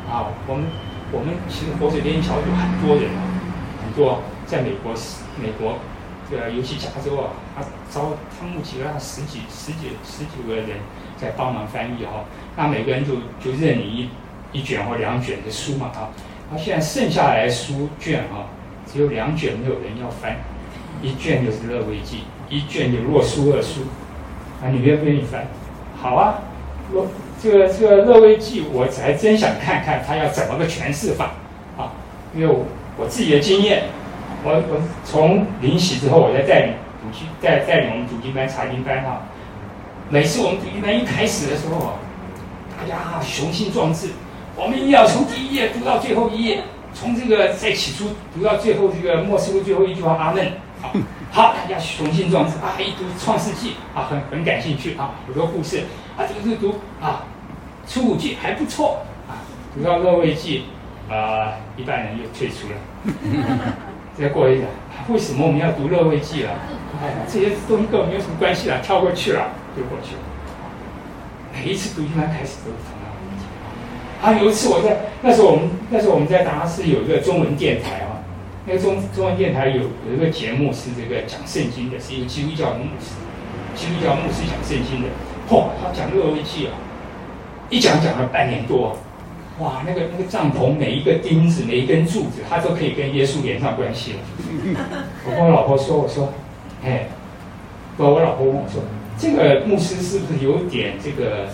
啊，我们我们其实活水编译小组很多人啊，很多在美国美国这个尤其加州啊，他招他募集了十几十几十几个人在帮忙翻译哈，那每个人就就认你一一卷或两卷的书嘛啊，那现在剩下来书卷啊，只有两卷没有人要翻，一卷就是乐卫记，一卷就若书二书，啊，你愿不愿意翻？好啊。我这个这个乐威记，我还真想看看他要怎么个诠释法啊！因为我我自己的经验，我我从临洗之后，我在带领读经，带带领我们读经班查经班啊。每次我们读经班一开始的时候啊，大家雄心壮志，我们一定要从第一页读到最后一页，从这个在起初读到最后这个末世录最后一句话阿门。好，好，大家雄心壮志啊！一读创世纪啊，很很感兴趣啊，很多故事。啊，这个是读啊，出谷记还不错啊，读到乐卫记啊，一半人又退出了。[LAUGHS] 再过一个，为什么我们要读乐卫记了？哎，这些东西跟我没有什么关系了，跳过去了，就过去了。每一次读经班开始都是同样的问题。啊，有一次我在那时候我们那时候我们在达拉斯有一个中文电台啊，那个中中文电台有有一个节目是这个讲圣经的，是一个基督教牧师，基督教牧师讲圣经的。嚯，他讲乐卫记啊，一讲讲了半年多，哇，那个那个帐篷每一个钉子每一根柱子，他都可以跟耶稣连上关系了。[LAUGHS] 我跟我老婆说，我说，哎，我我老婆问我说，这个牧师是不是有点这个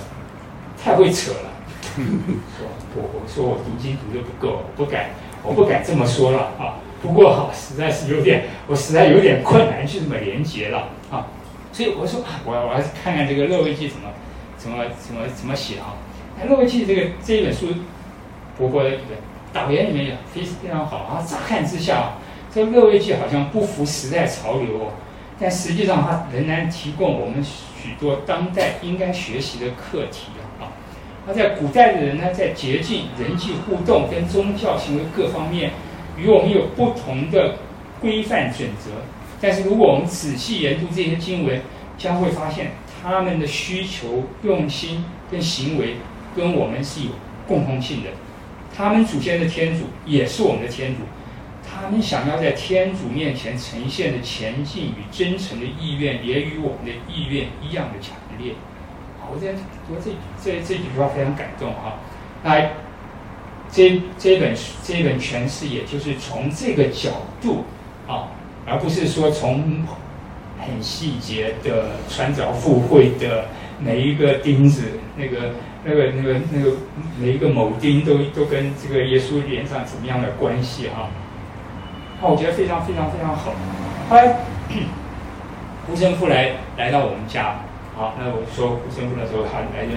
太会扯了？说，我我说我读经读的不够，我不敢，我不敢这么说了啊。不过哈，实在是有点，我实在有点困难去这么连接了啊。所以我说啊，我我还是看看这个乐位记怎么怎么怎么怎么写啊。那乐卫记这个这一本书，伯伯的一个导言里面也非常非常好啊。乍看之下，这个乐卫记好像不符时代潮流哦，但实际上它仍然提供我们许多当代应该学习的课题啊。那在古代的人呢，在洁净、人际互动跟宗教行为各方面，与我们有不同的规范准则。但是，如果我们仔细研读这些经文，将会发现他们的需求、用心跟行为跟我们是有共同性的。他们祖先的天主也是我们的天主，他们想要在天主面前呈现的前进与真诚的意愿，也与我们的意愿一样的强烈。好，我这我这这这几句话非常感动哈。来，这这本这本诠释，也就是从这个角度啊。而不是说从很细节的穿凿附会的每一个钉子，那个、那个、那个、那个每一个铆钉都都跟这个耶稣连上怎么样的关系哈？那我觉得非常非常非常好。后来胡神父来来到我们家，好，那我说胡神父那时候他来这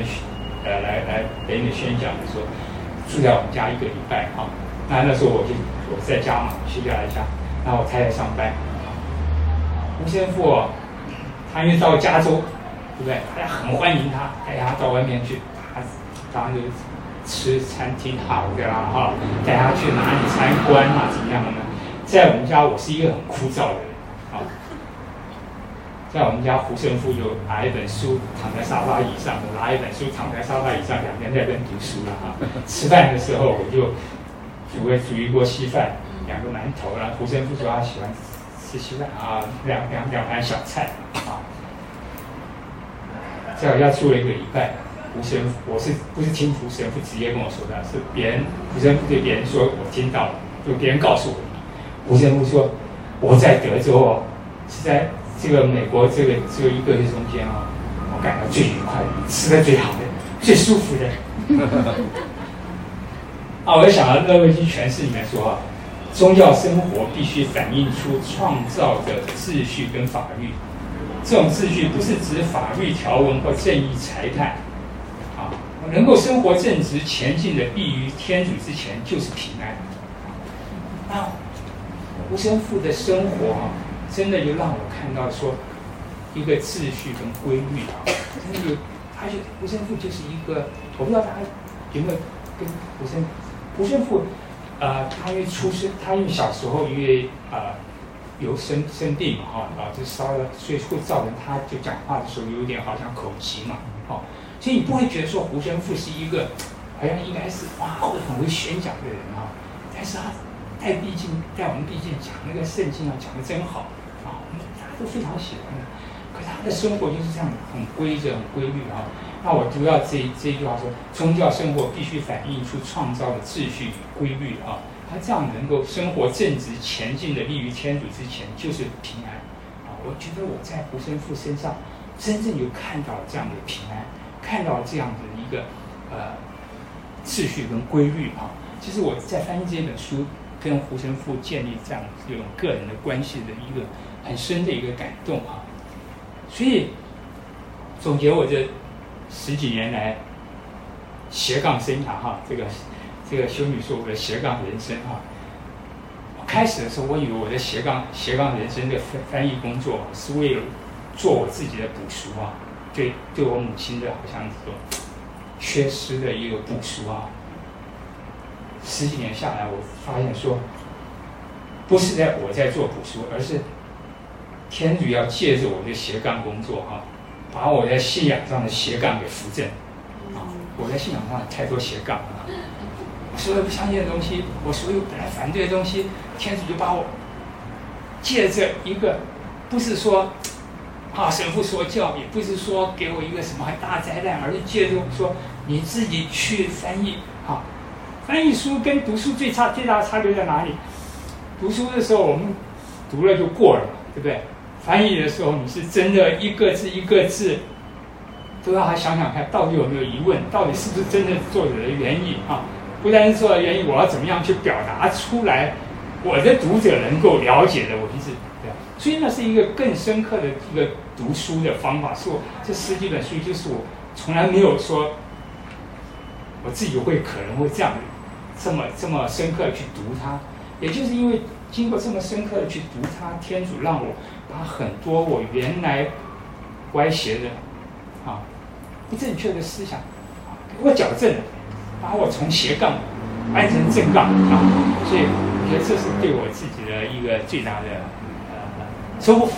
呃来来北美宣讲的时候，住在我们家一个礼拜哈。那那时候我就我在家嘛，休假在家，然后我太太上班。胡神父他因为到加州，对不对？大家很欢迎他，带他到外面去，当然就吃餐厅好的啦哈，带他去哪里参观啊，怎么样的呢？在我们家，我是一个很枯燥的人啊。在我们家，胡神父就拿一本书躺在沙发椅上，拿一本书躺在沙发椅上，两边在那边读书了哈。吃饭的时候，我就煮会煮一锅稀饭，两个馒头，然后胡神父说他喜欢吃稀饭啊，两两两盘小菜啊。在我家住了一个礼拜，胡神父，我是不是听胡神父直接跟我说的？是别人胡神父对别人说，我听到了，就别人告诉我。胡神父说：“我在德州哦，是在这个美国这个这个一个月中间、哦，我感到最愉快的，吃的最好的，最舒服的。”啊，我就想到《勒维基诠释》里面说啊，宗教生活必须反映出创造的秩序跟法律。这种秩序不是指法律条文或正义裁判，能够生活正直前进的立于天主之前就是平安。那。胡神父的生活啊，真的就让我看到说一个秩序跟规律啊，真的有，而且胡生父就是一个，我不知道大家有没有跟胡生胡生父，呃，他因为出生，他因为小时候因为呃有生生病嘛哈，啊就烧了，所以会造成他就讲话的时候有点好像口疾嘛，哦，所以你不会觉得说胡神父是一个好像应该是哇会很会宣讲的人啊，但是他。太毕竟，在我们毕竟讲那个圣经啊，讲的真好啊，我们大家都非常喜欢的。可是他的生活就是这样，很规则、很规律啊。那我读到这这句话说，宗教生活必须反映出创造的秩序与规律啊。他这样能够生活正直、前进的立于天主之前，就是平安啊。我觉得我在胡生父身上真正有看到这样的平安，看到这样的一个呃秩序跟规律啊。其实我在翻译这本书。跟胡神父建立这样这种个人的关系的一个很深的一个感动啊，所以总结我这十几年来斜杠生涯哈，这个这个修女说我的斜杠人生哈，开始的时候我以为我的斜杠斜杠人生的翻翻译工作是为了做我自己的补赎啊，对对我母亲的好像这种缺失的一个补赎啊。十几年下来，我发现说，不是在我在做补赎，而是天主要借着我的斜杠工作哈，把我在信仰上的斜杠给扶正。啊，我在信仰上太多斜杠了，我所有不相信的东西，我所有本来反对的东西，天主就把我借着一个，不是说啊神父说教，也不是说给我一个什么大灾难，而是借着说你自己去翻译啊。翻译书跟读书最差最大的差别在哪里？读书的时候我们读了就过了，对不对？翻译的时候你是真的一个字一个字都要还想想看，到底有没有疑问？到底是不是真的作者的原意啊？不单是作者原意，我要怎么样去表达出来，我的读者能够了解的文字，对。所以那是一个更深刻的一个读书的方法。是我这十几本书，就是我从来没有说我自己会可能会这样。这么这么深刻的去读它，也就是因为经过这么深刻的去读它，天主让我把很多我原来歪斜的啊不正确的思想啊给我矫正，把我从斜杠掰成正杠啊，所以我觉得这是对我自己的一个最大的收获。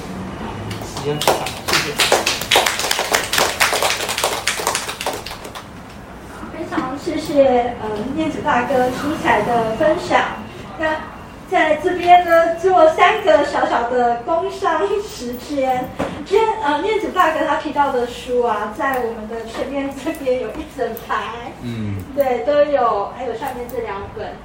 时间到谢，谢谢。谢谢呃念子大哥精彩的分享。那在这边呢，做三个小小的工商时间。今天呃念子大哥他提到的书啊，在我们的前面这边有一整排，嗯，对，都有，还有上面这两本，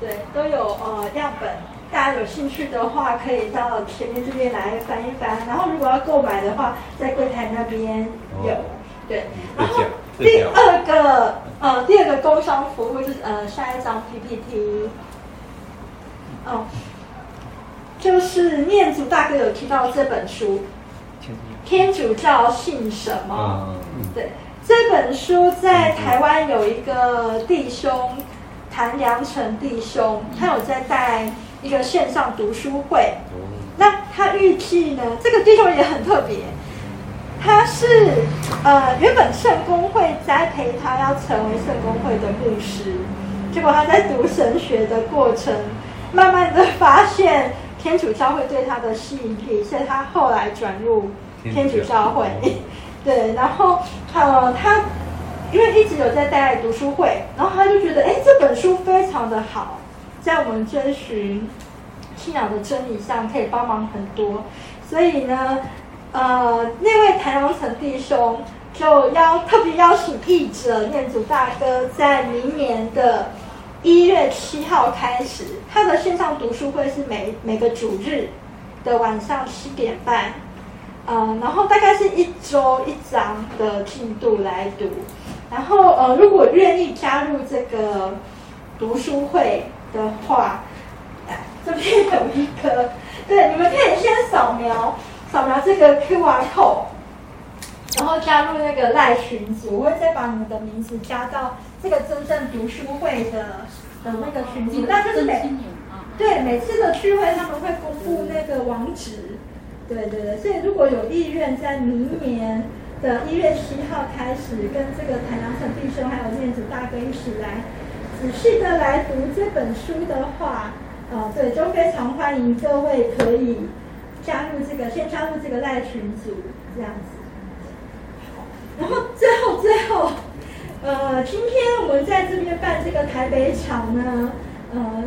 对，都有呃样本。大家有兴趣的话，可以到前面这边来翻一翻。然后如果要购买的话，在柜台那边有，哦、对，然后。第二个呃，第二个工商服务就是呃，下一张 PPT。哦，就是念祖大哥有提到这本书《天主教信什么》。对，这本书在台湾有一个弟兄谭良成弟兄，他有在带一个线上读书会。那他预计呢，这个弟兄也很特别，他是呃原本圣公会栽培他要成为圣公会的牧师，结果他在读神学的过程，慢慢的发现天主教会对他的吸引力，所以他后来转入天主教会。[LAUGHS] 对，然后呃他因为一直有在带读书会，然后他就觉得哎这本书非常的好，在我们追寻。信仰的真理上可以帮忙很多，所以呢，呃，那位谭荣成弟兄就邀特别邀请译者念祖大哥，在明年的一月七号开始，他的线上读书会是每每个主日的晚上七点半，呃，然后大概是一周一章的进度来读，然后呃，如果愿意加入这个读书会的话。这边有一个，对，你们可以先扫描扫描这个 QR code，然后加入那个赖群组，我会再把你们的名字加到这个真正读书会的的那个群组。那就是每对每次的聚会，他们会公布那个网址。对对对，所以如果有意愿在明年的一月七号开始，跟这个谭良成弟兄还有念祖大哥一起来仔细的来读这本书的话。呃，对，就非常欢迎各位可以加入这个，先加入这个赖群组这样子。然后最后最后，呃，今天我们在这边办这个台北场呢，呃，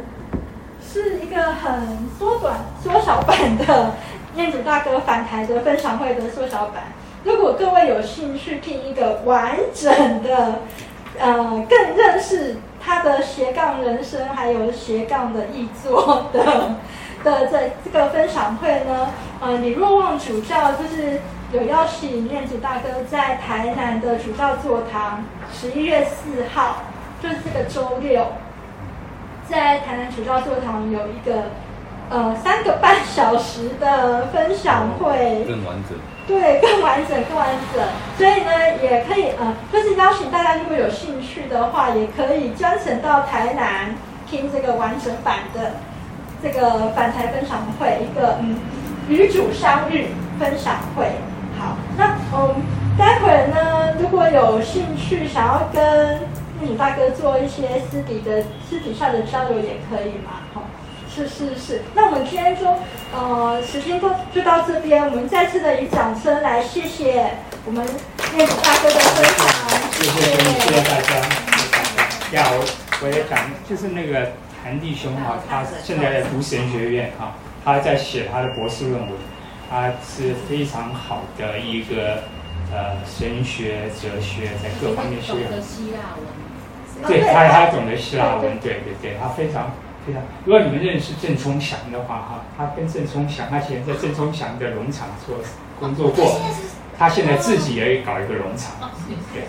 是一个很缩短、缩小版的念祖大哥返台的分享会的缩小版。如果各位有兴趣听一个完整的，呃，更认识。他的斜杠人生，还有斜杠的译作的的这这个分享会呢，呃，你若望主教就是有邀请念祖大哥在台南的主教座堂，十一月四号，就是这个周六，在台南主教座堂有一个呃三个半小时的分享会，更完整。对，更完整，更完整。所以呢，也可以，呃，就是邀请大家，如果有兴趣的话，也可以专程到台南听这个完整版的这个反台分享会，一个嗯与主相遇分享会。好，那嗯，待会儿呢，如果有兴趣想要跟你大哥做一些私底的私底下的交流，也可以嘛，好。是是是，那我们今天就呃时间就就到这边，我们再次的以掌声来谢谢我们念祖大哥的分享，谢谢谢谢大家。呀，我我也感，就是那个谭弟兄哈，他现在在读神学院哈，他在写他的博士论文，他是非常好的一个呃神学哲学在各方面修养。希腊文，对他他懂得希腊文，对对对，他非常。如果你们认识郑聪祥的话，哈，他跟郑聪祥，他以前在郑聪祥的农场做工作过，他现在自己也搞一个农场，对，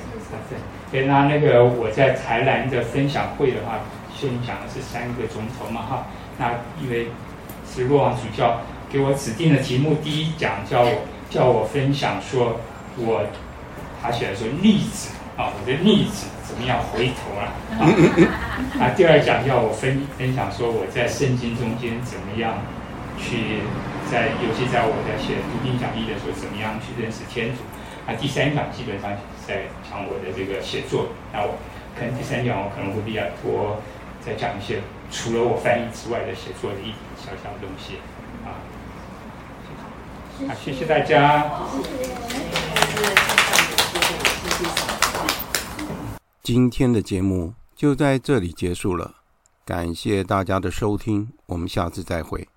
对，对，那那个我在台南的分享会的话，先讲的是三个钟头嘛，哈，那因为是若望主教给我指定的题目，第一讲叫我叫我分享说我，他写的说逆子啊，我的逆子。怎么样回头啊？啊，第二讲要我分分享说我在圣经中间怎么样去在，尤其在我在写读经讲义的时候，怎么样去认识天主。啊，第三讲基本上在讲我的这个写作。那我可能第三讲我可能会比较多再讲一些除了我翻译之外的写作的一点小小的东西。啊，好，谢谢大家。今天的节目就在这里结束了，感谢大家的收听，我们下次再会。